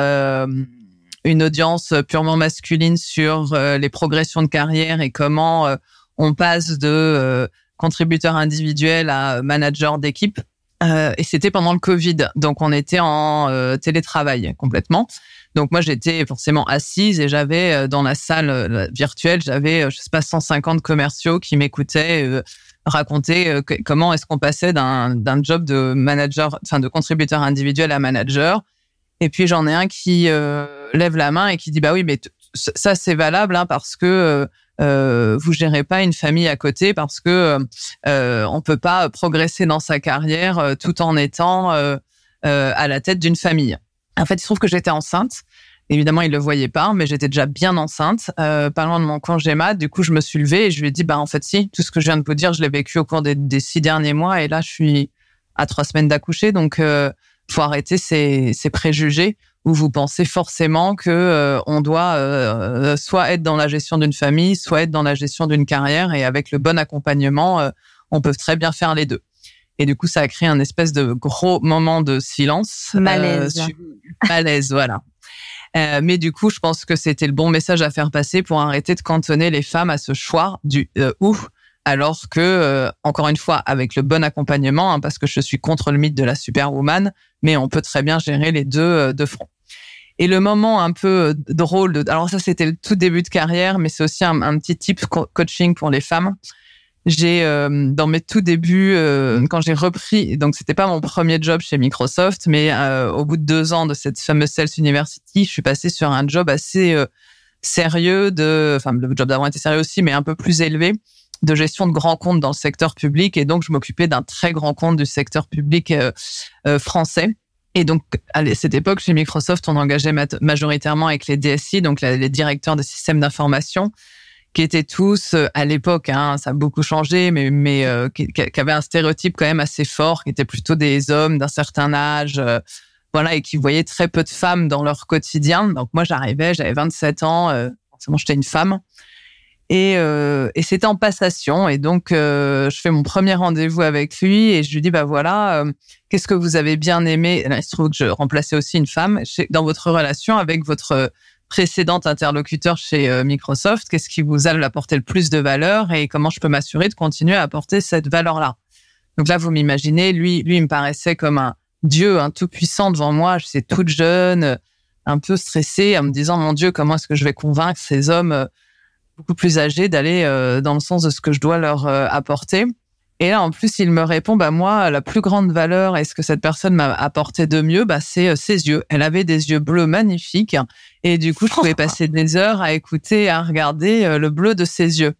une audience purement masculine sur les progressions de carrière et comment on passe de contributeur individuel à manager d'équipe. et c'était pendant le Covid, donc on était en télétravail complètement. Donc moi j'étais forcément assise et j'avais euh, dans la salle euh, virtuelle, j'avais euh, je sais pas 150 commerciaux qui m'écoutaient raconter comment est-ce qu'on passait d'un d'un job de manager enfin de contributeur individuel à manager. Et puis j'en ai un qui lève la main et qui dit bah oui mais ça c'est valable hein, parce que euh, vous gérez pas une famille à côté parce que euh, on peut pas progresser dans sa carrière tout en étant à la tête d'une famille. En fait, il se trouve que j'étais enceinte. Évidemment, il le voyait pas, mais j'étais déjà bien enceinte, euh, pas loin de mon congé mat. Du coup, je me suis levée et je lui ai dit, bah en fait, si, tout ce que je viens de vous dire, je l'ai vécu au cours des, six derniers mois, et là, je suis à trois semaines d'accoucher, donc euh, faut arrêter ces, ces préjugés où vous pensez forcément que euh, on doit euh, soit être dans la gestion d'une famille, soit être dans la gestion d'une carrière, et avec le bon accompagnement, euh, on peut très bien faire les deux. Et du coup, ça a créé un espèce de gros moment de silence. Malaise. Euh, malaise, voilà. Euh, mais du coup, je pense que c'était le bon message à faire passer pour arrêter de cantonner les femmes à ce choix du euh, ou, alors que, euh, encore une fois, avec le bon accompagnement, hein, parce que je suis contre le mythe de la superwoman, mais on peut très bien gérer les deux de front. Et le moment un peu drôle, de, alors ça c'était le tout début de carrière, mais c'est aussi un, petit type coaching pour les femmes j'ai euh, dans mes tout débuts euh, quand j'ai repris donc c'était pas mon premier job chez Microsoft mais euh, au bout de deux ans de cette fameuse Sales University je suis passée sur un job assez sérieux de enfin le job d'avant était sérieux aussi mais un peu plus élevé de gestion de grands comptes dans le secteur public et donc je m'occupais d'un très grand compte du secteur public français et donc, à cette époque, chez Microsoft, on engageait majoritairement avec les DSI, donc les directeurs des systèmes d'information, qui étaient tous euh, à l'époque, hein, ça a beaucoup changé, mais mais euh, qui, avaient un stéréotype quand même assez fort, qui étaient plutôt des hommes d'un certain âge, euh, voilà, et qui voyaient très peu de femmes dans leur quotidien. Donc moi, j'arrivais, j'avais 27 ans, forcément j'étais une femme, et, et c'était en passation. Et donc je fais mon premier rendez-vous avec lui et je lui dis bah voilà, qu'est-ce que vous avez bien aimé? Il se trouve que je remplaçais aussi une femme dans votre relation avec votre précédent interlocuteur chez euh, Microsoft, qu'est-ce qui vous a apporté le plus de valeur et comment je peux m'assurer de continuer à apporter cette valeur-là? Donc là, vous m'imaginez, lui, lui, il me paraissait comme un dieu, un tout puissant devant moi. Je suis toute jeune, un peu stressée, en me disant mon Dieu, comment est-ce que je vais convaincre ces hommes euh, beaucoup plus âgés d'aller euh, dans le sens de ce que je dois leur apporter. Et là, en plus, il me répond, bah moi, la plus grande valeur, est-ce que cette personne m'a apporté de mieux, bah c'est euh, ses yeux. Elle avait des yeux bleus magnifiques, et du coup, je pouvais passer des heures à écouter, à regarder euh, le bleu de ses yeux.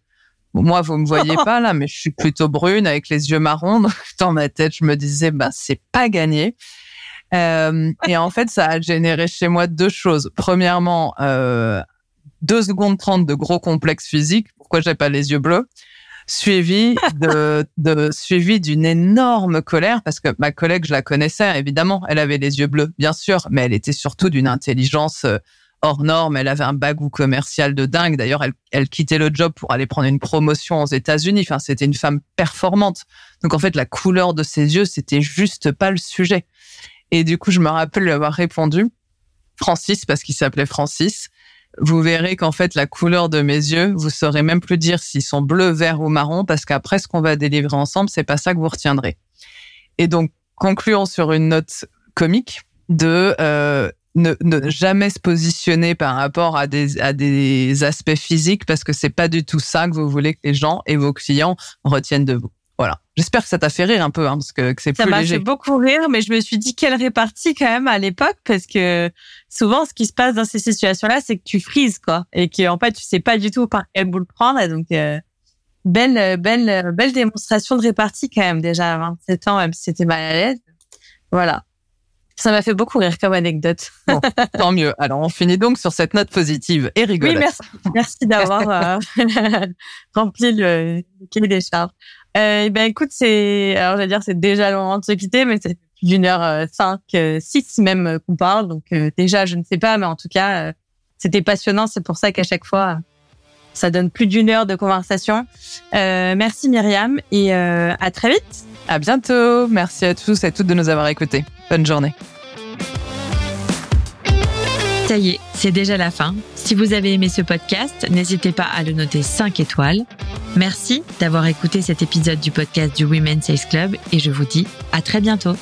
moi, vous me voyez *laughs* pas là, mais je suis plutôt brune avec les yeux marrons. Donc, *laughs* dans ma tête, je me disais, bah, c'est pas gagné. Euh, et en fait, ça a généré chez moi deux choses. Premièrement, euh, deux secondes trente de gros complexes physiques. Pourquoi j'ai pas les yeux bleus Suivi de, *laughs* de suivi d'une énorme colère parce que ma collègue, je la connaissais évidemment. Elle avait les yeux bleus, bien sûr, mais elle était surtout d'une intelligence euh, hors norme. Elle avait un bagou commercial de dingue. D'ailleurs, elle, elle quittait le job pour aller prendre une promotion aux États-Unis. Enfin, c'était une femme performante. Donc, en fait, la couleur de ses yeux, c'était juste pas le sujet. Et du coup, je me rappelle lui avoir répondu, Francis, parce qu'il s'appelait Francis. Vous verrez qu'en fait, la couleur de mes yeux, vous saurez même plus dire s'ils sont bleus, verts ou marron, parce qu'après, ce qu'on va délivrer ensemble, c'est pas ça que vous retiendrez. Et donc, concluons sur une note comique de euh, ne, ne, jamais se positionner par rapport à des, à des aspects physiques, parce que c'est pas du tout ça que vous voulez que les gens et vos clients retiennent de vous. Voilà. J'espère que ça t'a fait rire un peu, hein, parce que, que c'est plus léger. Ça m'a fait beaucoup rire, mais je me suis dit quelle répartie quand même à l'époque, parce que souvent, ce qui se passe dans ces situations-là, c'est que tu frises, quoi, et que en fait, tu sais pas du tout par quel bout le prendre. Et donc, euh, belle, belle, belle démonstration de répartie quand même déjà à 27 ans, même si c'était mal à l'aise. Voilà. Ça m'a fait beaucoup rire comme anecdote. Bon, tant mieux. Alors, on finit donc sur cette note positive et rigolote. Oui, merci. Merci d'avoir euh, *laughs* rempli le, le cahier des charges. Euh, ben écoute, c'est alors je vais dire c'est déjà le moment de se quitter, mais c'est d'une heure euh, cinq, euh, six même qu'on parle. Donc déjà, je ne sais pas, mais en tout cas, c'était passionnant. C'est pour ça qu'à chaque fois, ça donne plus d'une heure de conversation. merci Myriam et à très vite. À bientôt. Merci à tous et à toutes de nous avoir écoutés. Bonne journée. Ça y est, c'est déjà la fin. Si vous avez aimé ce podcast, n'hésitez pas à le noter 5 étoiles. Merci d'avoir écouté cet épisode du podcast du Women's Sales Club et je vous dis à très bientôt.